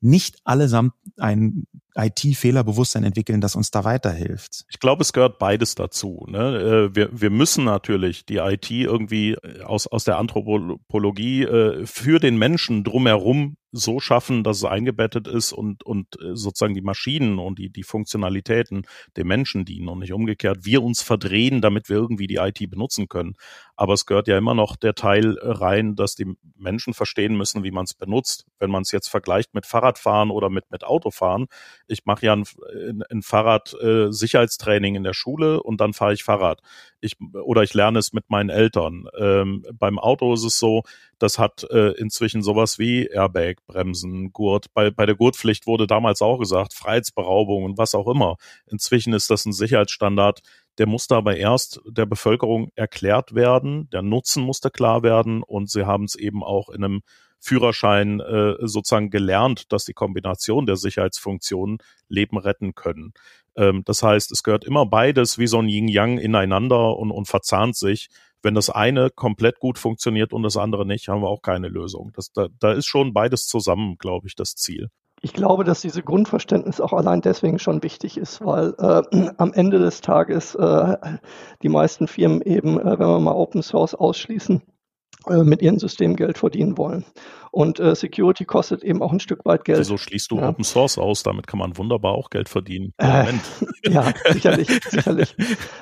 nicht allesamt ein IT-Fehlerbewusstsein entwickeln, das uns da weiterhilft. Ich glaube, es gehört beides dazu. Ne? Äh, wir, wir müssen natürlich die IT irgendwie aus, aus der Anthropologie äh, für den Menschen drumherum so schaffen, dass es eingebettet ist und, und äh, sozusagen die Maschinen und die, die Funktionalitäten dem Menschen dienen und nicht umgekehrt wir uns verdrehen, damit wir irgendwie die IT benutzen können. Aber es gehört ja immer noch der Teil rein, dass die Menschen verstehen müssen, wie man es benutzt. Wenn man es jetzt vergleicht mit Fahrradfahren oder mit, mit Autofahren, ich mache ja ein, ein Fahrrad äh, Sicherheitstraining in der Schule und dann fahre ich Fahrrad. Ich oder ich lerne es mit meinen Eltern. Ähm, beim Auto ist es so, das hat äh, inzwischen sowas wie Airbag, Bremsen, Gurt. Bei, bei der Gurtpflicht wurde damals auch gesagt, Freiheitsberaubung und was auch immer. Inzwischen ist das ein Sicherheitsstandard, der musste aber erst der Bevölkerung erklärt werden, der Nutzen musste klar werden und sie haben es eben auch in einem Führerschein äh, sozusagen gelernt, dass die Kombination der Sicherheitsfunktionen Leben retten können. Ähm, das heißt, es gehört immer beides wie so ein Yin-Yang ineinander und, und verzahnt sich. Wenn das eine komplett gut funktioniert und das andere nicht, haben wir auch keine Lösung. Das, da, da ist schon beides zusammen, glaube ich, das Ziel. Ich glaube, dass diese Grundverständnis auch allein deswegen schon wichtig ist, weil äh, am Ende des Tages äh, die meisten Firmen eben, äh, wenn wir mal Open Source ausschließen, mit ihrem System Geld verdienen wollen. Und äh, Security kostet eben auch ein Stück weit Geld. Wieso schließt du ja. Open Source aus? Damit kann man wunderbar auch Geld verdienen. Äh, ja, sicherlich, sicherlich.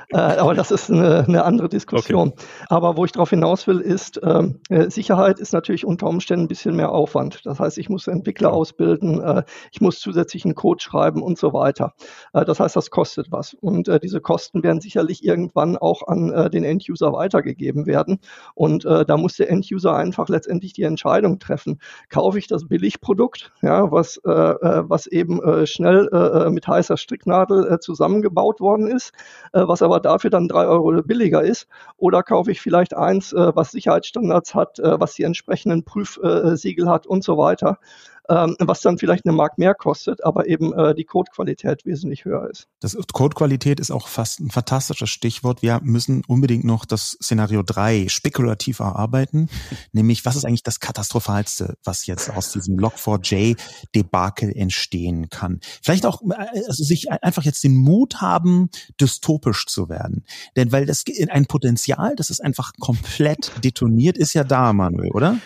Äh, aber das ist eine, eine andere Diskussion. Okay. Aber wo ich darauf hinaus will, ist, ähm, äh, Sicherheit ist natürlich unter Umständen ein bisschen mehr Aufwand. Das heißt, ich muss Entwickler ausbilden, äh, ich muss zusätzlichen Code schreiben und so weiter. Äh, das heißt, das kostet was. Und diese Kosten werden sicherlich irgendwann auch an den End-User weitergegeben werden. Und da muss der End-User einfach letztendlich die Entscheidung treffen treffen. Kaufe ich das Billigprodukt, ja, was, äh, äh, was eben äh, schnell äh, äh, mit heißer Stricknadel äh, zusammengebaut worden ist, was aber dafür dann drei Euro billiger ist, oder kaufe ich vielleicht eins, was Sicherheitsstandards hat, was die entsprechenden Prüfsiegel hat und so weiter ähm, was dann vielleicht eine Mark mehr kostet, aber eben äh, die Codequalität wesentlich höher ist. Das Codequalität ist auch fast ein fantastisches Stichwort. Wir müssen unbedingt noch das Szenario 3 spekulativ erarbeiten, nämlich was ist eigentlich das Katastrophalste, was jetzt aus diesem Log4j-Debakel entstehen kann. Vielleicht auch äh, also sich einfach jetzt den Mut haben, dystopisch zu werden. Denn weil das ein Potenzial, das ist einfach komplett detoniert, ist ja da, Manuel, oder?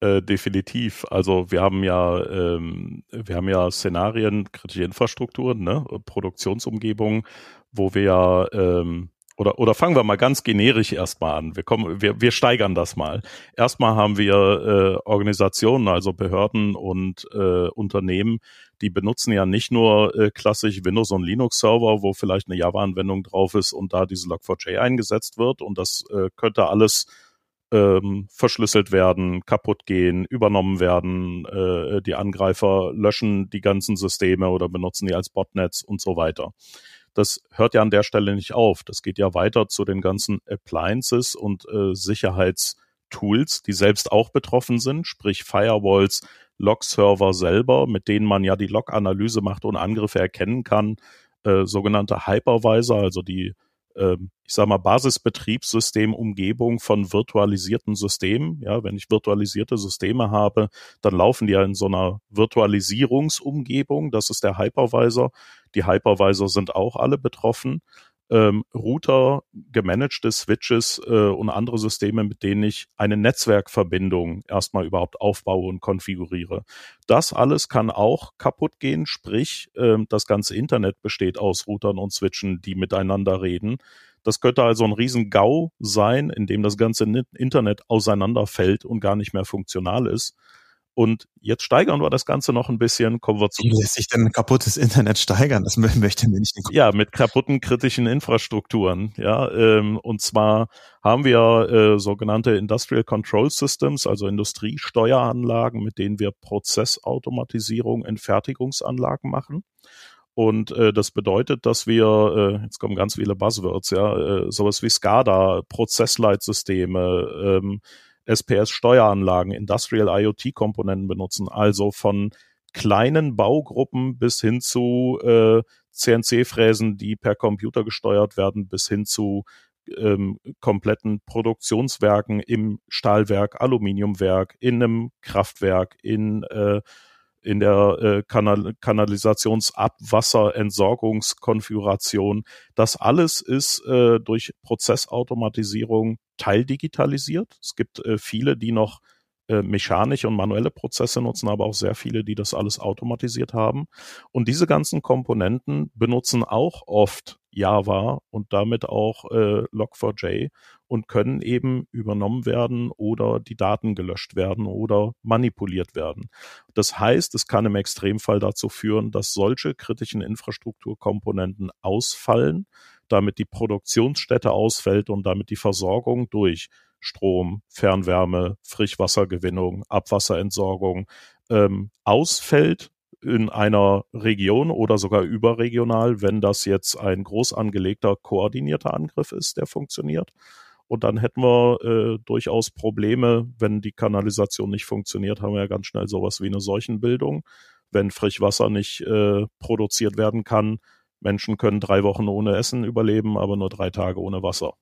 Äh, definitiv. Also wir haben ja, ähm, wir haben ja Szenarien, kritische Infrastrukturen, ne? Produktionsumgebungen, wo wir ja ähm, oder, oder fangen wir mal ganz generisch erstmal an. Wir kommen, wir, wir steigern das mal. Erstmal haben wir äh, Organisationen, also Behörden und äh, Unternehmen, die benutzen ja nicht nur äh, klassisch Windows und Linux Server, wo vielleicht eine Java-Anwendung drauf ist und da diese Log4j eingesetzt wird und das äh, könnte alles ähm, verschlüsselt werden, kaputt gehen, übernommen werden, äh, die Angreifer löschen die ganzen Systeme oder benutzen die als Botnets und so weiter. Das hört ja an der Stelle nicht auf. Das geht ja weiter zu den ganzen Appliances und äh, Sicherheitstools, die selbst auch betroffen sind, sprich Firewalls, Log-Server selber, mit denen man ja die Log-Analyse macht und Angriffe erkennen kann, äh, sogenannte Hypervisor, also die ich sage mal, Basisbetriebssystemumgebung von virtualisierten Systemen. Ja, wenn ich virtualisierte Systeme habe, dann laufen die ja in so einer Virtualisierungsumgebung. Das ist der Hypervisor. Die Hypervisor sind auch alle betroffen ähm, Router, gemanagte Switches äh, und andere Systeme, mit denen ich eine Netzwerkverbindung erstmal überhaupt aufbaue und konfiguriere. Das alles kann auch kaputt gehen, sprich, äh, das ganze Internet besteht aus Routern und Switchen, die miteinander reden. Das könnte also ein Riesengau sein, in dem das ganze Internet auseinanderfällt und gar nicht mehr funktional ist. Und jetzt steigern wir das Ganze noch ein bisschen. Kommen wir zu. Wie lässt sich denn ein kaputtes Internet steigern? Das möchte mir nicht. Ja, mit kaputten kritischen Infrastrukturen. Ja, ähm, und zwar haben wir äh, sogenannte Industrial Control Systems, also Industriesteueranlagen, mit denen wir Prozessautomatisierung in Fertigungsanlagen machen. Und äh, das bedeutet, dass wir, äh, jetzt kommen ganz viele Buzzwords, ja, äh, sowas wie SCADA, Prozessleitsysteme, ähm, SPS-Steueranlagen, Industrial IoT-Komponenten benutzen, also von kleinen Baugruppen bis hin zu äh, CNC-Fräsen, die per Computer gesteuert werden, bis hin zu ähm, kompletten Produktionswerken im Stahlwerk, Aluminiumwerk, in einem Kraftwerk, in äh, in der äh, Kanal Kanalisationsabwasserentsorgungskonfiguration. Das alles ist äh, durch Prozessautomatisierung teildigitalisiert. Es gibt äh, viele, die noch äh, mechanische und manuelle Prozesse nutzen, aber auch sehr viele, die das alles automatisiert haben. Und diese ganzen Komponenten benutzen auch oft Java und damit auch äh, Log4j und können eben übernommen werden oder die Daten gelöscht werden oder manipuliert werden. Das heißt, es kann im Extremfall dazu führen, dass solche kritischen Infrastrukturkomponenten ausfallen, damit die Produktionsstätte ausfällt und damit die Versorgung durch Strom, Fernwärme, Frischwassergewinnung, Abwasserentsorgung ähm, ausfällt in einer Region oder sogar überregional, wenn das jetzt ein groß angelegter, koordinierter Angriff ist, der funktioniert. Und dann hätten wir äh, durchaus Probleme, wenn die Kanalisation nicht funktioniert, haben wir ja ganz schnell sowas wie eine Seuchenbildung. Wenn Frischwasser nicht äh, produziert werden kann, Menschen können drei Wochen ohne Essen überleben, aber nur drei Tage ohne Wasser.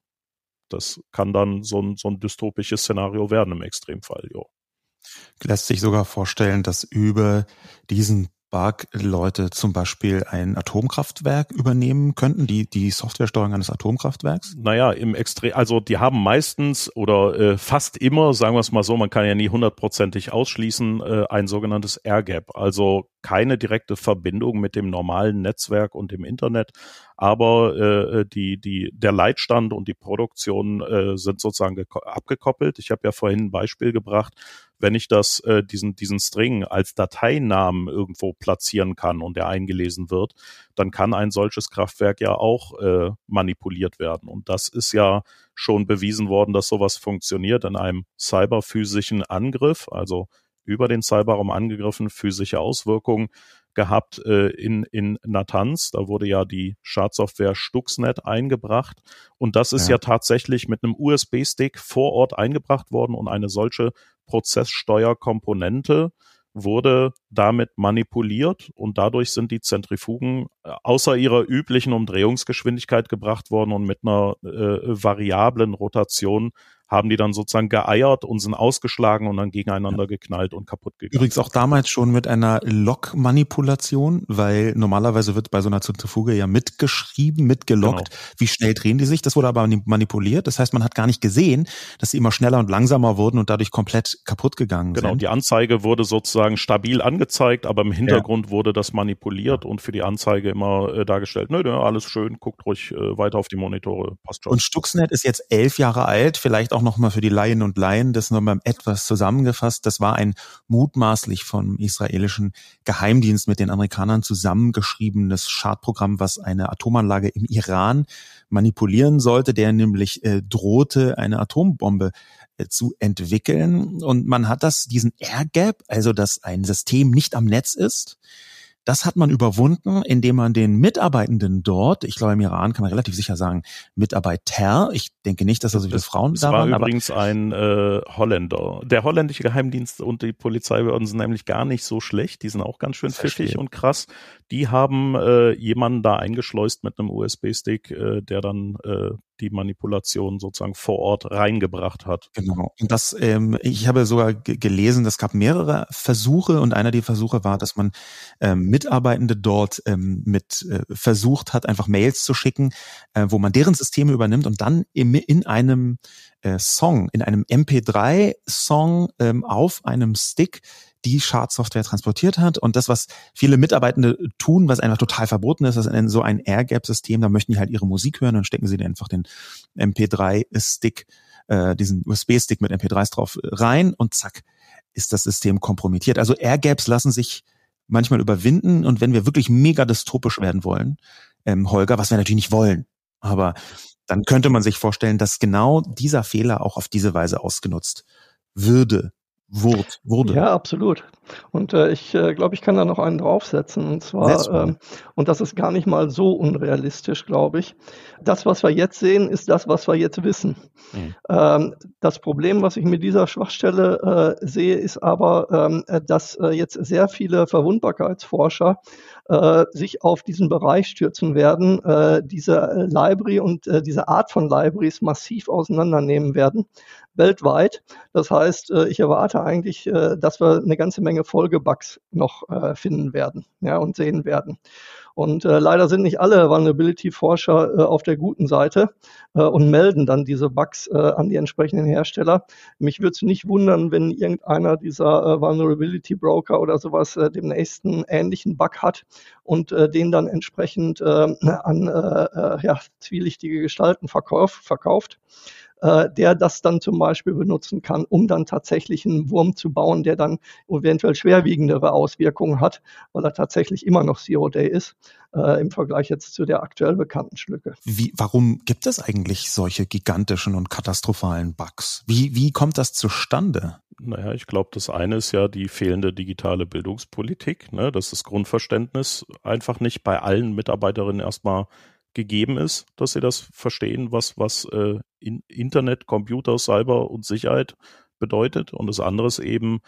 Das kann dann so ein, so ein dystopisches Szenario werden im Extremfall, jo. Lässt sich sogar vorstellen, dass über diesen Bug-Leute zum Beispiel ein Atomkraftwerk übernehmen könnten, die, die Softwaresteuerung eines Atomkraftwerks? Naja, im Extrem, also die haben meistens oder äh, fast immer, sagen wir es mal so, man kann ja nie hundertprozentig ausschließen, äh, ein sogenanntes Air-Gap, also keine direkte Verbindung mit dem normalen Netzwerk und dem Internet, aber äh, die, die, der Leitstand und die Produktion äh, sind sozusagen abgekoppelt. Ich habe ja vorhin ein Beispiel gebracht, wenn ich das, äh, diesen, diesen String als Dateinamen irgendwo platzieren kann und der eingelesen wird, dann kann ein solches Kraftwerk ja auch äh, manipuliert werden. Und das ist ja schon bewiesen worden, dass sowas funktioniert in einem cyberphysischen Angriff, also über den Cyberraum angegriffen, physische Auswirkungen gehabt äh, in, in Natanz. Da wurde ja die Schadsoftware Stuxnet eingebracht. Und das ist ja, ja tatsächlich mit einem USB-Stick vor Ort eingebracht worden und eine solche Prozesssteuerkomponente wurde damit manipuliert und dadurch sind die Zentrifugen äh, außer ihrer üblichen Umdrehungsgeschwindigkeit gebracht worden und mit einer äh, variablen Rotation haben die dann sozusagen geeiert und sind ausgeschlagen und dann gegeneinander ja. geknallt und kaputt gegangen. Übrigens auch damals schon mit einer Log-Manipulation, weil normalerweise wird bei so einer Zentrifuge ja mitgeschrieben, mitgeloggt, genau. wie schnell drehen die sich. Das wurde aber manipuliert. Das heißt, man hat gar nicht gesehen, dass sie immer schneller und langsamer wurden und dadurch komplett kaputt gegangen genau, sind. Genau, die Anzeige wurde sozusagen stabil angezeigt, aber im Hintergrund ja. wurde das manipuliert und für die Anzeige immer äh, dargestellt, nö, nö, alles schön, guckt ruhig äh, weiter auf die Monitore, passt schon. Und Stuxnet ist jetzt elf Jahre alt, vielleicht auch nochmal für die Laien und Laien, das nochmal etwas zusammengefasst. Das war ein mutmaßlich vom israelischen Geheimdienst mit den Amerikanern zusammengeschriebenes Schadprogramm, was eine Atomanlage im Iran manipulieren sollte, der nämlich äh, drohte, eine Atombombe äh, zu entwickeln. Und man hat das, diesen Air Gap, also dass ein System nicht am Netz ist, das hat man überwunden, indem man den Mitarbeitenden dort, ich glaube im Iran kann man relativ sicher sagen, Mitarbeiter, ich denke nicht, dass da so viele Frauen da waren. Das war übrigens ein äh, Holländer. Der holländische Geheimdienst und die Polizeibehörden sind nämlich gar nicht so schlecht, die sind auch ganz schön pfiffig und krass. Die haben äh, jemanden da eingeschleust mit einem USB-Stick, äh, der dann äh, die Manipulation sozusagen vor Ort reingebracht hat. Genau. Und das, ähm, ich habe sogar gelesen, es gab mehrere Versuche und einer der Versuche war, dass man ähm, Mitarbeitende dort ähm, mit äh, versucht hat, einfach Mails zu schicken, äh, wo man deren Systeme übernimmt und dann im, in einem äh, Song, in einem MP3-Song ähm, auf einem Stick die Schadsoftware transportiert hat. Und das, was viele Mitarbeitende tun, was einfach total verboten ist, ist so ein Air-Gap-System, da möchten die halt ihre Musik hören und stecken sie dann einfach den MP3-Stick, äh, diesen USB-Stick mit MP3s drauf rein und zack, ist das System kompromittiert. Also Air-Gaps lassen sich manchmal überwinden und wenn wir wirklich mega dystopisch werden wollen, ähm, Holger, was wir natürlich nicht wollen, aber dann könnte man sich vorstellen, dass genau dieser Fehler auch auf diese Weise ausgenutzt würde. Wurde, wurde. Ja, absolut. Und äh, ich äh, glaube, ich kann da noch einen draufsetzen. Und zwar, ähm, und das ist gar nicht mal so unrealistisch, glaube ich. Das, was wir jetzt sehen, ist das, was wir jetzt wissen. Mhm. Ähm, das Problem, was ich mit dieser Schwachstelle äh, sehe, ist aber, ähm, dass äh, jetzt sehr viele Verwundbarkeitsforscher äh, sich auf diesen Bereich stürzen werden, äh, diese Library und äh, diese Art von Libraries massiv auseinandernehmen werden, weltweit. Das heißt, äh, ich erwarte eigentlich, äh, dass wir eine ganze Menge Folgebugs noch finden werden ja, und sehen werden. Und äh, leider sind nicht alle Vulnerability-Forscher äh, auf der guten Seite äh, und melden dann diese Bugs äh, an die entsprechenden Hersteller. Mich würde es nicht wundern, wenn irgendeiner dieser äh, Vulnerability-Broker oder sowas äh, dem nächsten ähnlichen Bug hat und äh, den dann entsprechend äh, an äh, ja, zwielichtige Gestalten verkauf, verkauft äh, der das dann zum Beispiel benutzen kann, um dann tatsächlich einen Wurm zu bauen, der dann eventuell schwerwiegendere Auswirkungen hat, weil er tatsächlich immer noch Zero Day ist, äh, im Vergleich jetzt zu der aktuell bekannten Schlücke. Wie, warum gibt es eigentlich solche gigantischen und katastrophalen Bugs? Wie, wie kommt das zustande? Naja, ich glaube, das eine ist ja die fehlende digitale Bildungspolitik, ne? dass das Grundverständnis einfach nicht bei allen Mitarbeiterinnen erstmal gegeben ist, dass sie das verstehen, was, was äh, in Internet, Computer, Cyber und Sicherheit bedeutet. Und das andere ist eben,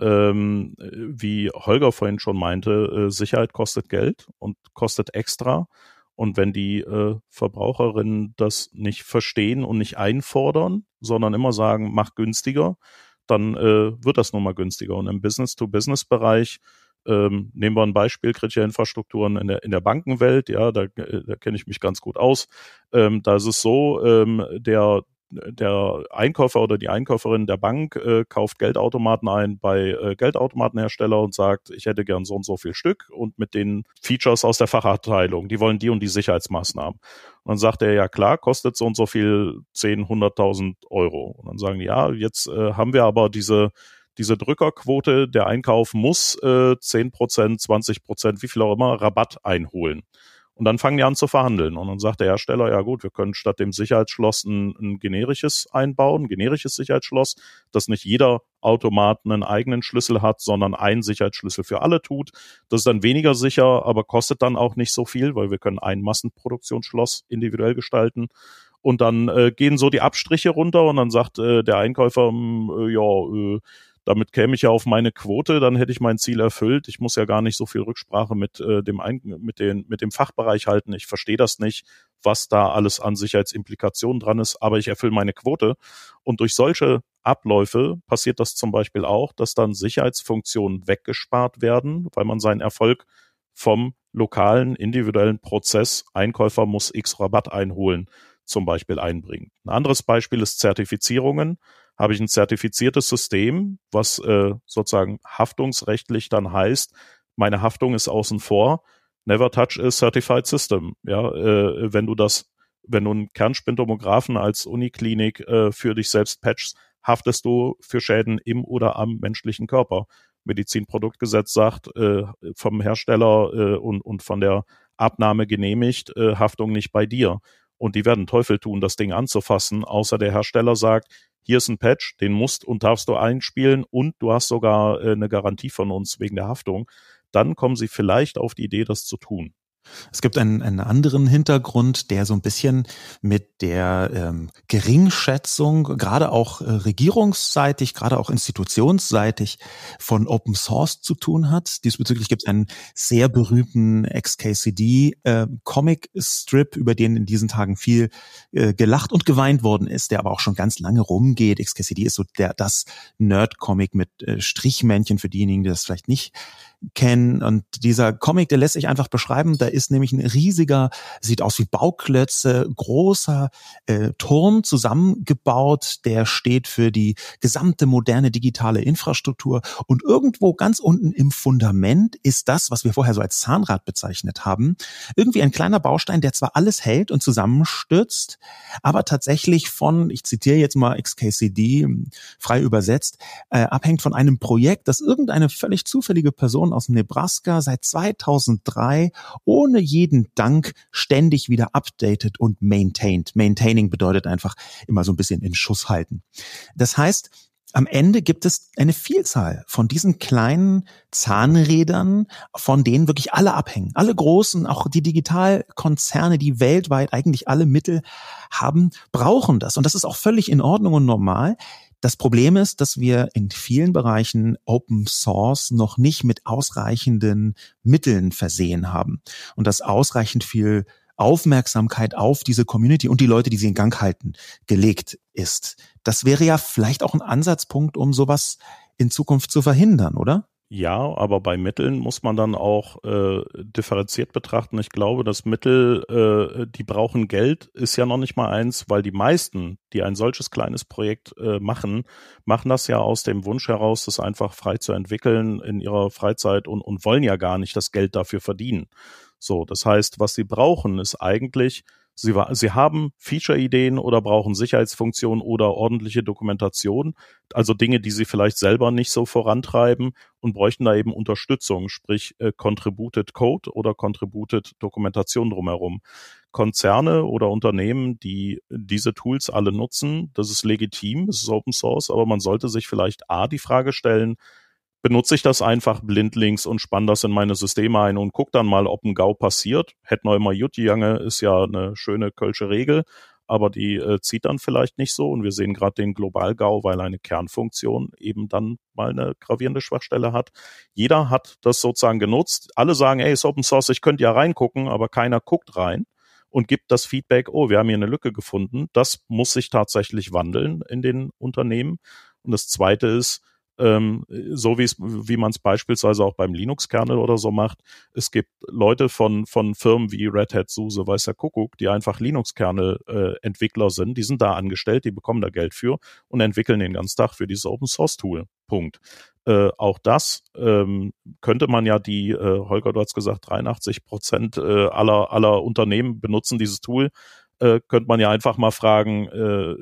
ähm, wie Holger vorhin schon meinte, äh, Sicherheit kostet Geld und kostet extra. Und wenn die äh, Verbraucherinnen das nicht verstehen und nicht einfordern, sondern immer sagen, mach günstiger, dann äh, wird das nun mal günstiger. Und im Business-to-Business-Bereich ähm, nehmen wir ein Beispiel, kritische Infrastrukturen in der, in der Bankenwelt, ja, da, da kenne ich mich ganz gut aus. Ähm, da ist es so, ähm, der der Einkäufer oder die Einkäuferin der Bank äh, kauft Geldautomaten ein bei äh, Geldautomatenhersteller und sagt, ich hätte gern so und so viel Stück und mit den Features aus der Fachabteilung, die wollen die und die Sicherheitsmaßnahmen. Und dann sagt er, ja klar, kostet so und so viel 10, 100.000 Euro. Und dann sagen die, ja, jetzt äh, haben wir aber diese diese Drückerquote, der Einkauf muss äh, 10 Prozent, 20 Prozent, wie viel auch immer, Rabatt einholen. Und dann fangen die an zu verhandeln. Und dann sagt der Hersteller, ja gut, wir können statt dem Sicherheitsschloss ein, ein generisches einbauen, ein generisches Sicherheitsschloss, dass nicht jeder Automat einen eigenen Schlüssel hat, sondern einen Sicherheitsschlüssel für alle tut. Das ist dann weniger sicher, aber kostet dann auch nicht so viel, weil wir können ein Massenproduktionsschloss individuell gestalten. Und dann äh, gehen so die Abstriche runter und dann sagt äh, der Einkäufer, äh, ja, äh, damit käme ich ja auf meine Quote, dann hätte ich mein Ziel erfüllt. Ich muss ja gar nicht so viel Rücksprache mit äh, dem Ein mit den mit dem Fachbereich halten. Ich verstehe das nicht, was da alles an Sicherheitsimplikationen dran ist, aber ich erfülle meine Quote. Und durch solche Abläufe passiert das zum Beispiel auch, dass dann Sicherheitsfunktionen weggespart werden, weil man seinen Erfolg vom lokalen individuellen Prozess Einkäufer muss X Rabatt einholen zum Beispiel einbringt. Ein anderes Beispiel ist Zertifizierungen habe ich ein zertifiziertes System, was äh, sozusagen haftungsrechtlich dann heißt, meine Haftung ist außen vor. Never touch a certified system. Ja, äh, wenn du das, wenn du einen Kernspintomographen als Uniklinik äh, für dich selbst patchst, haftest du für Schäden im oder am menschlichen Körper. Medizinproduktgesetz sagt, äh, vom Hersteller äh, und, und von der Abnahme genehmigt, äh, Haftung nicht bei dir. Und die werden Teufel tun, das Ding anzufassen, außer der Hersteller sagt, hier ist ein Patch, den musst und darfst du einspielen und du hast sogar äh, eine Garantie von uns wegen der Haftung, dann kommen sie vielleicht auf die Idee, das zu tun. Es gibt einen, einen anderen Hintergrund, der so ein bisschen mit der ähm, Geringschätzung, gerade auch äh, regierungsseitig, gerade auch institutionsseitig von Open Source zu tun hat. Diesbezüglich gibt es einen sehr berühmten XKCD äh, Comic Strip, über den in diesen Tagen viel äh, gelacht und geweint worden ist, der aber auch schon ganz lange rumgeht. XKCD ist so der das Nerd Comic mit äh, Strichmännchen für diejenigen, die das vielleicht nicht kennen. Und dieser Comic, der lässt sich einfach beschreiben. Da ist nämlich ein riesiger, sieht aus wie Bauklötze, großer äh, Turm zusammengebaut, der steht für die gesamte moderne digitale Infrastruktur und irgendwo ganz unten im Fundament ist das, was wir vorher so als Zahnrad bezeichnet haben, irgendwie ein kleiner Baustein, der zwar alles hält und zusammenstürzt, aber tatsächlich von, ich zitiere jetzt mal XKCD, frei übersetzt, äh, abhängt von einem Projekt, das irgendeine völlig zufällige Person aus Nebraska seit 2003 ohne jeden Dank ständig wieder updated und maintained. Maintaining bedeutet einfach immer so ein bisschen in Schuss halten. Das heißt, am Ende gibt es eine Vielzahl von diesen kleinen Zahnrädern, von denen wirklich alle abhängen. Alle großen, auch die Digitalkonzerne, die weltweit eigentlich alle Mittel haben, brauchen das. Und das ist auch völlig in Ordnung und normal. Das Problem ist, dass wir in vielen Bereichen Open Source noch nicht mit ausreichenden Mitteln versehen haben und dass ausreichend viel Aufmerksamkeit auf diese Community und die Leute, die sie in Gang halten, gelegt ist. Das wäre ja vielleicht auch ein Ansatzpunkt, um sowas in Zukunft zu verhindern, oder? Ja, aber bei Mitteln muss man dann auch äh, differenziert betrachten. Ich glaube, das Mittel, äh, die brauchen Geld, ist ja noch nicht mal eins, weil die meisten, die ein solches kleines Projekt äh, machen, machen das ja aus dem Wunsch heraus, das einfach frei zu entwickeln in ihrer Freizeit und, und wollen ja gar nicht das Geld dafür verdienen. So, das heißt, was sie brauchen, ist eigentlich Sie, sie haben Feature-Ideen oder brauchen Sicherheitsfunktionen oder ordentliche Dokumentation, also Dinge, die sie vielleicht selber nicht so vorantreiben und bräuchten da eben Unterstützung, sprich äh, Contributed Code oder Contributed Dokumentation drumherum. Konzerne oder Unternehmen, die diese Tools alle nutzen, das ist legitim, es ist Open Source, aber man sollte sich vielleicht A die Frage stellen, benutze ich das einfach blindlings und spann das in meine Systeme ein und guck dann mal, ob ein GAU passiert. Hätten wir immer Jutjange ist ja eine schöne kölsche Regel, aber die äh, zieht dann vielleicht nicht so und wir sehen gerade den Global-GAU, weil eine Kernfunktion eben dann mal eine gravierende Schwachstelle hat. Jeder hat das sozusagen genutzt. Alle sagen, ey, ist Open Source, ich könnte ja reingucken, aber keiner guckt rein und gibt das Feedback, oh, wir haben hier eine Lücke gefunden. Das muss sich tatsächlich wandeln in den Unternehmen. Und das Zweite ist, ähm, so wie es, wie man es beispielsweise auch beim Linux-Kernel oder so macht. Es gibt Leute von, von Firmen wie Red Hat, SUSE, weißer Kuckuck, die einfach Linux-Kernel-Entwickler äh, sind. Die sind da angestellt, die bekommen da Geld für und entwickeln den ganzen Tag für dieses Open-Source-Tool. Punkt. Äh, auch das ähm, könnte man ja die, äh, Holger, du hast gesagt, 83 Prozent äh, aller, aller Unternehmen benutzen dieses Tool äh, könnte man ja einfach mal fragen, äh,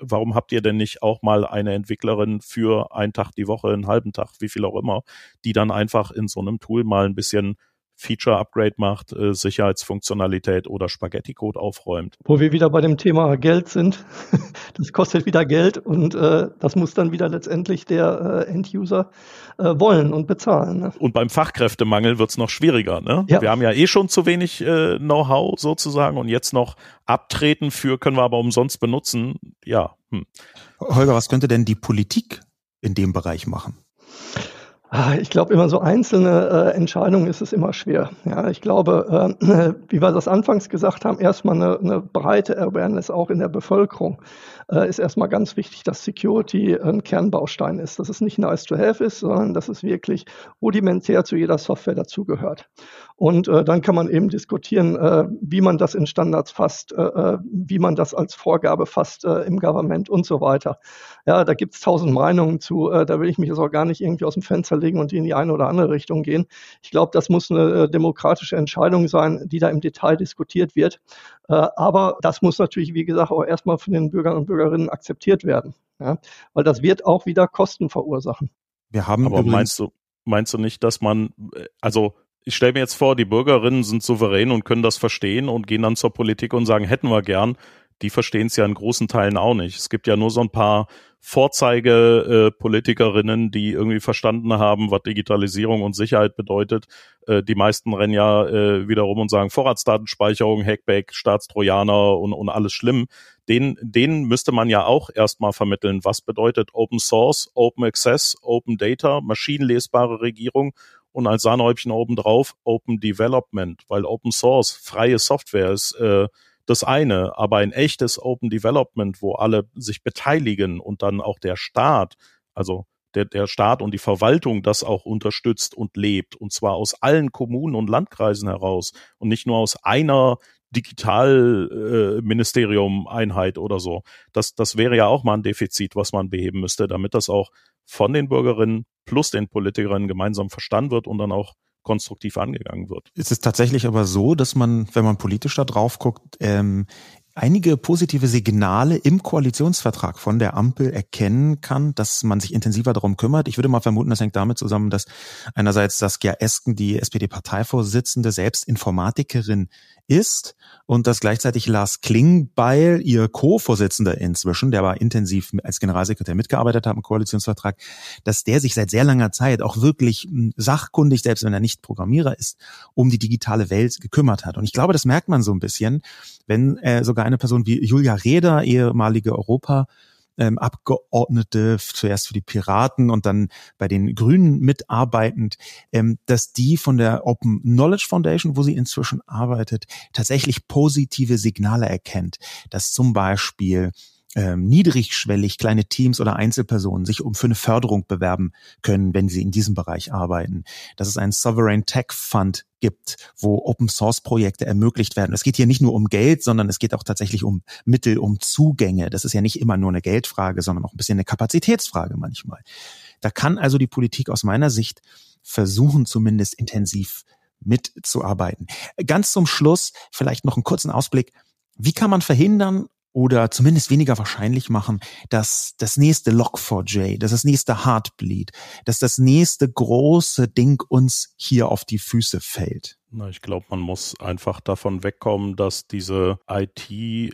warum habt ihr denn nicht auch mal eine Entwicklerin für einen Tag die Woche, einen halben Tag, wie viel auch immer, die dann einfach in so einem Tool mal ein bisschen Feature-Upgrade macht, äh, Sicherheitsfunktionalität oder Spaghetti-Code aufräumt. Wo wir wieder bei dem Thema Geld sind. das kostet wieder Geld und äh, das muss dann wieder letztendlich der äh, End-User äh, wollen und bezahlen. Ne? Und beim Fachkräftemangel wird's noch schwieriger. Ne? Ja. Wir haben ja eh schon zu wenig äh, Know-how sozusagen und jetzt noch abtreten für können wir aber umsonst benutzen. Ja. Hm. Holger, was könnte denn die Politik in dem Bereich machen? Ah, ich glaube, immer so einzelne äh, Entscheidungen ist es immer schwer. Ja, ich glaube, äh, wie wir das anfangs gesagt haben, erstmal eine, eine breite Awareness auch in der Bevölkerung äh, ist erstmal ganz wichtig, dass Security ein Kernbaustein ist, dass es nicht nice to have ist, sondern dass es wirklich rudimentär zu jeder Software dazugehört. Und äh, dann kann man eben diskutieren, äh, wie man das in Standards fasst, äh, äh wie man das als Vorgabe fasst äh, im Government und so weiter. Ja, da gibt es tausend Meinungen zu. Äh, da will ich mich jetzt auch gar nicht irgendwie aus dem Fenster legen und die in die eine oder andere Richtung gehen. Ich glaube, das muss eine äh, demokratische Entscheidung sein, die da im Detail diskutiert wird. Äh, aber das muss natürlich, wie gesagt, auch erstmal von den Bürgern und Bürgerinnen akzeptiert werden. Ja, weil das wird auch wieder Kosten verursachen. Wir haben aber meinst du, meinst du nicht, dass man, also ich stelle mir jetzt vor, die Bürgerinnen sind souverän und können das verstehen und gehen dann zur Politik und sagen, hätten wir gern. Die verstehen es ja in großen Teilen auch nicht. Es gibt ja nur so ein paar Vorzeigepolitikerinnen, äh, die irgendwie verstanden haben, was Digitalisierung und Sicherheit bedeutet. Äh, die meisten rennen ja äh, wiederum und sagen Vorratsdatenspeicherung, Hackback, Staatstrojaner und, und alles schlimm. Den, denen müsste man ja auch erstmal vermitteln, was bedeutet Open Source, Open Access, Open Data, maschinenlesbare Regierung und als Sahnehäubchen obendrauf Open Development, weil Open Source, freie Software ist äh, das eine, aber ein echtes Open Development, wo alle sich beteiligen und dann auch der Staat, also der, der Staat und die Verwaltung das auch unterstützt und lebt, und zwar aus allen Kommunen und Landkreisen heraus und nicht nur aus einer Digitalministerium-Einheit äh, oder so. Das, das wäre ja auch mal ein Defizit, was man beheben müsste, damit das auch von den Bürgerinnen plus den Politikerinnen gemeinsam verstanden wird und dann auch konstruktiv angegangen wird. Es ist tatsächlich aber so, dass man, wenn man politisch da drauf guckt, ähm, einige positive Signale im Koalitionsvertrag von der Ampel erkennen kann, dass man sich intensiver darum kümmert. Ich würde mal vermuten, das hängt damit zusammen, dass einerseits Saskia Esken, die SPD-Parteivorsitzende, selbst Informatikerin ist und dass gleichzeitig Lars Klingbeil, ihr Co-Vorsitzender inzwischen, der aber intensiv als Generalsekretär mitgearbeitet hat im Koalitionsvertrag, dass der sich seit sehr langer Zeit auch wirklich hm, sachkundig, selbst wenn er nicht Programmierer ist, um die digitale Welt gekümmert hat. Und ich glaube, das merkt man so ein bisschen, wenn äh, sogar eine Person wie Julia Reda, ehemalige Europa ähm, Abgeordnete, zuerst für die Piraten und dann bei den Grünen mitarbeitend, ähm, dass die von der Open Knowledge Foundation, wo sie inzwischen arbeitet, tatsächlich positive Signale erkennt, dass zum Beispiel ähm, niedrigschwellig kleine Teams oder Einzelpersonen sich um für eine Förderung bewerben können, wenn sie in diesem Bereich arbeiten. Dass es einen Sovereign Tech Fund gibt, wo Open Source Projekte ermöglicht werden. Es geht hier nicht nur um Geld, sondern es geht auch tatsächlich um Mittel, um Zugänge. Das ist ja nicht immer nur eine Geldfrage, sondern auch ein bisschen eine Kapazitätsfrage manchmal. Da kann also die Politik aus meiner Sicht versuchen, zumindest intensiv mitzuarbeiten. Ganz zum Schluss vielleicht noch einen kurzen Ausblick. Wie kann man verhindern oder zumindest weniger wahrscheinlich machen, dass das nächste Log4j, dass das nächste Heartbleed, dass das nächste große Ding uns hier auf die Füße fällt? Na, ich glaube, man muss einfach davon wegkommen, dass diese IT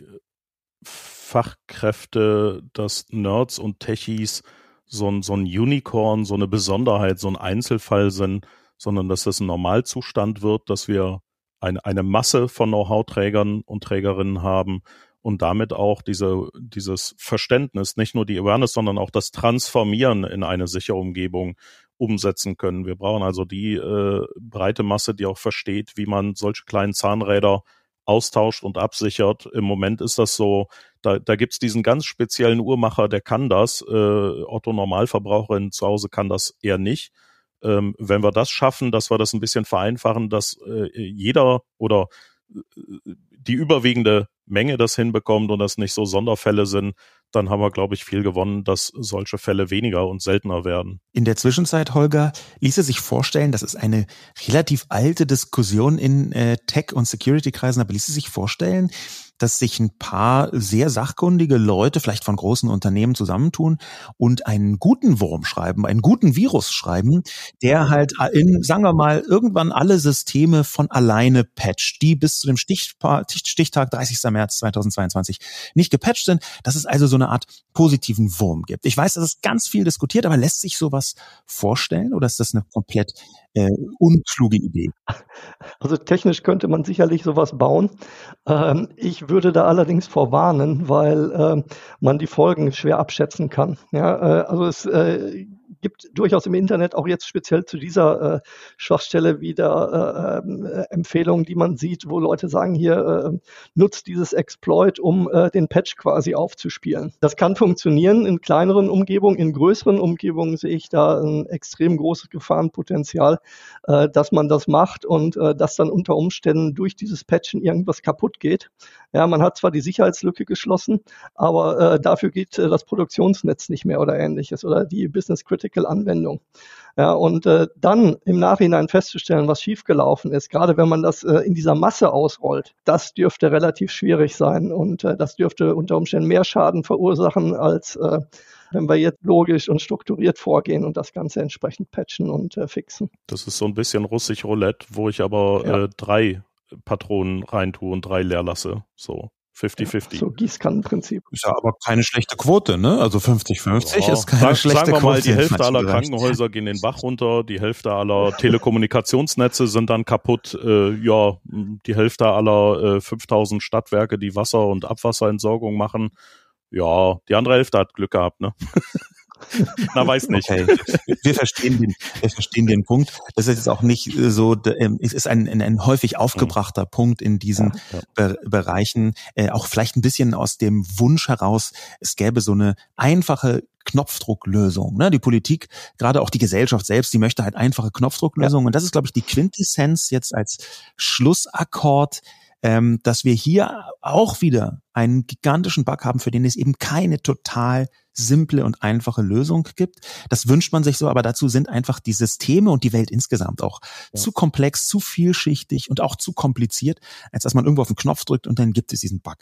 Fachkräfte, dass Nerds und Techies so ein, so ein Unicorn, so eine Besonderheit, so ein Einzelfall sind, sondern dass das ein Normalzustand wird, dass wir eine, eine Masse von Know-how-Trägern und Trägerinnen haben, und damit auch diese, dieses Verständnis, nicht nur die Awareness, sondern auch das Transformieren in eine sichere Umgebung umsetzen können. Wir brauchen also die äh, breite Masse, die auch versteht, wie man solche kleinen Zahnräder austauscht und absichert. Im Moment ist das so, da, da gibt's diesen ganz speziellen Uhrmacher, der kann das. Äh, Otto Normalverbraucherin zu Hause kann das eher nicht. Ähm, wenn wir das schaffen, dass wir das ein bisschen vereinfachen, dass äh, jeder oder äh, die überwiegende Menge das hinbekommt und das nicht so Sonderfälle sind, dann haben wir, glaube ich, viel gewonnen, dass solche Fälle weniger und seltener werden. In der Zwischenzeit, Holger, ließe sich vorstellen, das ist eine relativ alte Diskussion in äh, Tech- und Security-Kreisen, aber ließe sich vorstellen, dass sich ein paar sehr sachkundige Leute, vielleicht von großen Unternehmen, zusammentun und einen guten Wurm schreiben, einen guten Virus schreiben, der halt in, sagen wir mal, irgendwann alle Systeme von alleine patcht, die bis zu dem Stichtag 30. März 2022 nicht gepatcht sind, dass es also so eine Art positiven Wurm gibt. Ich weiß, das ist ganz viel diskutiert, aber lässt sich sowas vorstellen oder ist das eine komplett äh, unkluge Idee? Also technisch könnte man sicherlich sowas bauen. Ähm, ich würde da allerdings vorwarnen, weil äh, man die Folgen schwer abschätzen kann. Ja, äh, also es äh, gibt durchaus im Internet auch jetzt speziell zu dieser äh, Schwachstelle wieder äh, ähm, äh, Empfehlungen, die man sieht, wo Leute sagen, hier äh, nutzt dieses Exploit, um äh, den Patch quasi aufzuspielen. Das kann funktionieren in kleineren Umgebungen, in größeren Umgebungen sehe ich da ein extrem großes Gefahrenpotenzial, äh, dass man das macht und dass dann unter Umständen durch dieses Patchen irgendwas kaputt geht. Ja, man hat zwar die Sicherheitslücke geschlossen, aber dafür geht das Produktionsnetz nicht mehr oder ähnliches oder die Business Critical Anwendung. Ja, und äh, dann im Nachhinein festzustellen, was schiefgelaufen ist, gerade wenn man das äh, in dieser Masse ausrollt, das dürfte relativ schwierig sein und äh, das dürfte unter Umständen mehr Schaden verursachen, als äh, wenn wir jetzt logisch und strukturiert vorgehen und das Ganze entsprechend patchen und äh, fixen. Das ist so ein bisschen russisch Roulette, wo ich aber ja. äh, drei Patronen reintue und drei leer lasse. So. 50-50. Ja, so Gießkannenprinzip. Ist ja aber keine schlechte Quote, ne? Also 50-50 ja. ist keine Sag, schlechte Quote. Sagen wir mal, die Hälfte aller gereicht. Krankenhäuser gehen den Bach runter, die Hälfte aller Telekommunikationsnetze sind dann kaputt, äh, ja, die Hälfte aller äh, 5000 Stadtwerke, die Wasser- und Abwasserentsorgung machen. Ja, die andere Hälfte hat Glück gehabt, ne? Na, weiß nicht. Okay. Wir verstehen den, wir verstehen den Punkt. Das ist jetzt auch nicht so, ähm, es ist ein, ein, ein häufig aufgebrachter mhm. Punkt in diesen ja, ja. Be Bereichen. Äh, auch vielleicht ein bisschen aus dem Wunsch heraus, es gäbe so eine einfache Knopfdrucklösung. Ne? Die Politik, gerade auch die Gesellschaft selbst, die möchte halt einfache Knopfdrucklösungen. Ja. Und das ist, glaube ich, die Quintessenz jetzt als Schlussakkord ähm, dass wir hier auch wieder einen gigantischen Bug haben, für den es eben keine total simple und einfache Lösung gibt. Das wünscht man sich so, aber dazu sind einfach die Systeme und die Welt insgesamt auch ja. zu komplex, zu vielschichtig und auch zu kompliziert, als dass man irgendwo auf den Knopf drückt und dann gibt es diesen Bug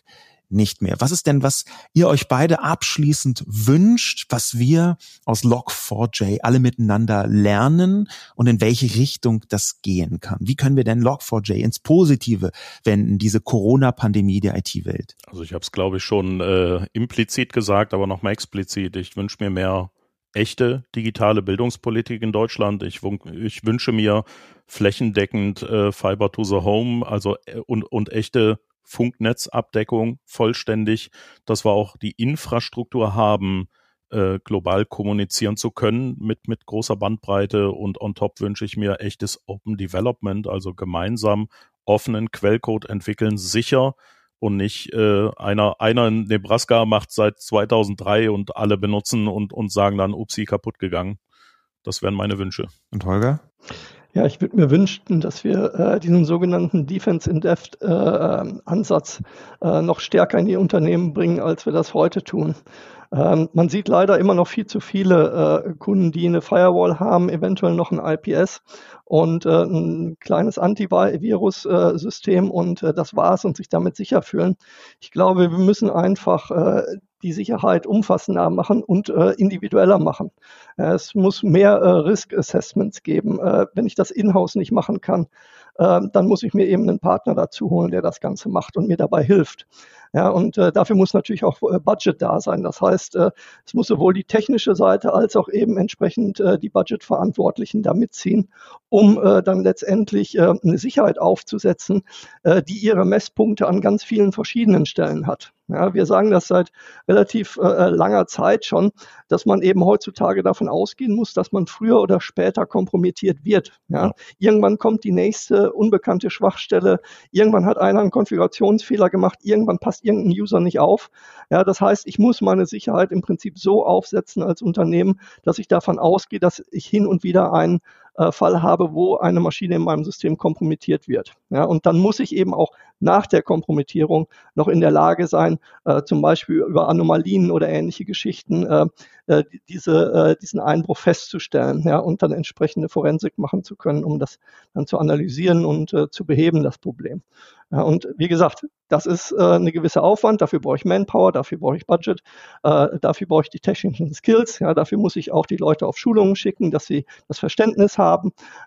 nicht mehr. Was ist denn, was ihr euch beide abschließend wünscht, was wir aus Log4j alle miteinander lernen und in welche Richtung das gehen kann? Wie können wir denn Log4j ins Positive wenden, diese Corona-Pandemie der IT-Welt? Also ich habe es, glaube ich, schon äh, implizit gesagt, aber nochmal explizit. Ich wünsche mir mehr echte digitale Bildungspolitik in Deutschland. Ich, ich wünsche mir flächendeckend äh, Fiber to the Home, also äh, und, und echte Funknetzabdeckung vollständig, dass wir auch die Infrastruktur haben, äh, global kommunizieren zu können mit, mit großer Bandbreite und on top wünsche ich mir echtes Open Development, also gemeinsam offenen Quellcode entwickeln, sicher und nicht äh, einer, einer in Nebraska macht seit 2003 und alle benutzen und, und sagen dann, upsie, kaputt gegangen. Das wären meine Wünsche. Und Holger? Ja, ich würde mir wünschen, dass wir äh, diesen sogenannten Defense in Depth äh, Ansatz äh, noch stärker in die Unternehmen bringen, als wir das heute tun. Ähm, man sieht leider immer noch viel zu viele äh, Kunden, die eine Firewall haben, eventuell noch ein IPS und äh, ein kleines Antivirus-System und äh, das war's und sich damit sicher fühlen. Ich glaube, wir müssen einfach äh, die Sicherheit umfassender machen und äh, individueller machen. Äh, es muss mehr äh, Risk Assessments geben. Äh, wenn ich das in-house nicht machen kann, äh, dann muss ich mir eben einen Partner dazu holen, der das Ganze macht und mir dabei hilft. Ja, und äh, dafür muss natürlich auch äh, Budget da sein. Das heißt, äh, es muss sowohl die technische Seite als auch eben entsprechend äh, die Budgetverantwortlichen da mitziehen, um äh, dann letztendlich äh, eine Sicherheit aufzusetzen, äh, die ihre Messpunkte an ganz vielen verschiedenen Stellen hat. Ja, wir sagen das seit relativ äh, langer Zeit schon, dass man eben heutzutage davon ausgehen muss, dass man früher oder später kompromittiert wird. Ja. Irgendwann kommt die nächste unbekannte Schwachstelle, irgendwann hat einer einen Konfigurationsfehler gemacht, irgendwann passt irgendein User nicht auf. Ja, das heißt, ich muss meine Sicherheit im Prinzip so aufsetzen als Unternehmen, dass ich davon ausgehe, dass ich hin und wieder einen äh, Fall habe, wo eine Maschine in meinem System kompromittiert wird. Ja, und dann muss ich eben auch nach der Kompromittierung noch in der Lage sein, äh, zum Beispiel über Anomalien oder ähnliche Geschichten äh, äh, diese, äh, diesen Einbruch festzustellen ja, und dann entsprechende Forensik machen zu können, um das dann zu analysieren und zu beheben, das Problem. Ja, und wie gesagt, das ist äh, eine gewisse Aufwand, dafür brauche ich Manpower, dafür brauche ich Budget, äh, dafür brauche ich die technischen Skills, ja, dafür muss ich auch die Leute auf Schulungen schicken, dass sie das Verständnis haben.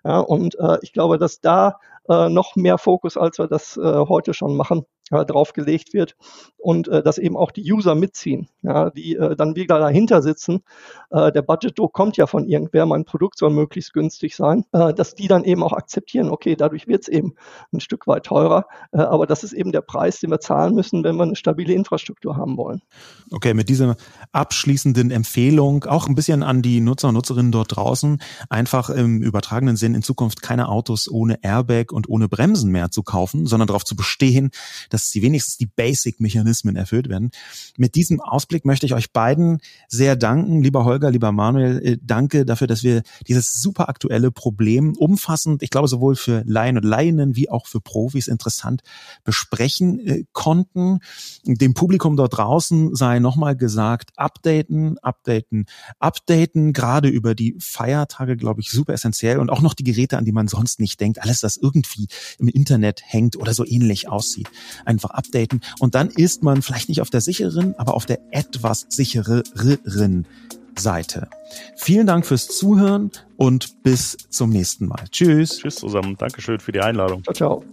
Ja, und äh, ich glaube, dass da äh, noch mehr Fokus, als wir das äh, heute schon machen, äh, draufgelegt wird und äh, dass eben auch die User mitziehen, ja, die äh, dann wieder dahinter sitzen. Äh, der Budgetdruck kommt ja von irgendwer, mein Produkt soll möglichst günstig sein, äh, dass die dann eben auch akzeptieren, okay, dadurch wird es eben ein Stück weit teurer, äh, aber das ist eben der Preis, den wir zahlen müssen, wenn wir eine stabile Infrastruktur haben wollen. Okay, mit dieser abschließenden Empfehlung auch ein bisschen an die Nutzer und Nutzerinnen dort draußen, einfach im übertragenen Sinn in Zukunft keine Autos ohne Airbag und ohne Bremsen mehr zu kaufen, sondern darauf zu bestehen, dass dass sie wenigstens die Basic-Mechanismen erfüllt werden. Mit diesem Ausblick möchte ich euch beiden sehr danken, lieber Holger, lieber Manuel, äh, danke dafür, dass wir dieses super aktuelle Problem umfassend, ich glaube sowohl für Laien und Laien wie auch für Profis interessant besprechen äh, konnten. Dem Publikum dort draußen sei nochmal gesagt, updaten, updaten, updaten, gerade über die Feiertage, glaube ich, super essentiell. Und auch noch die Geräte, an die man sonst nicht denkt, alles, das irgendwie im Internet hängt oder so ähnlich aussieht einfach updaten und dann ist man vielleicht nicht auf der sicheren, aber auf der etwas sichereren Seite. Vielen Dank fürs Zuhören und bis zum nächsten Mal. Tschüss. Tschüss zusammen. Dankeschön für die Einladung. Ciao, ciao.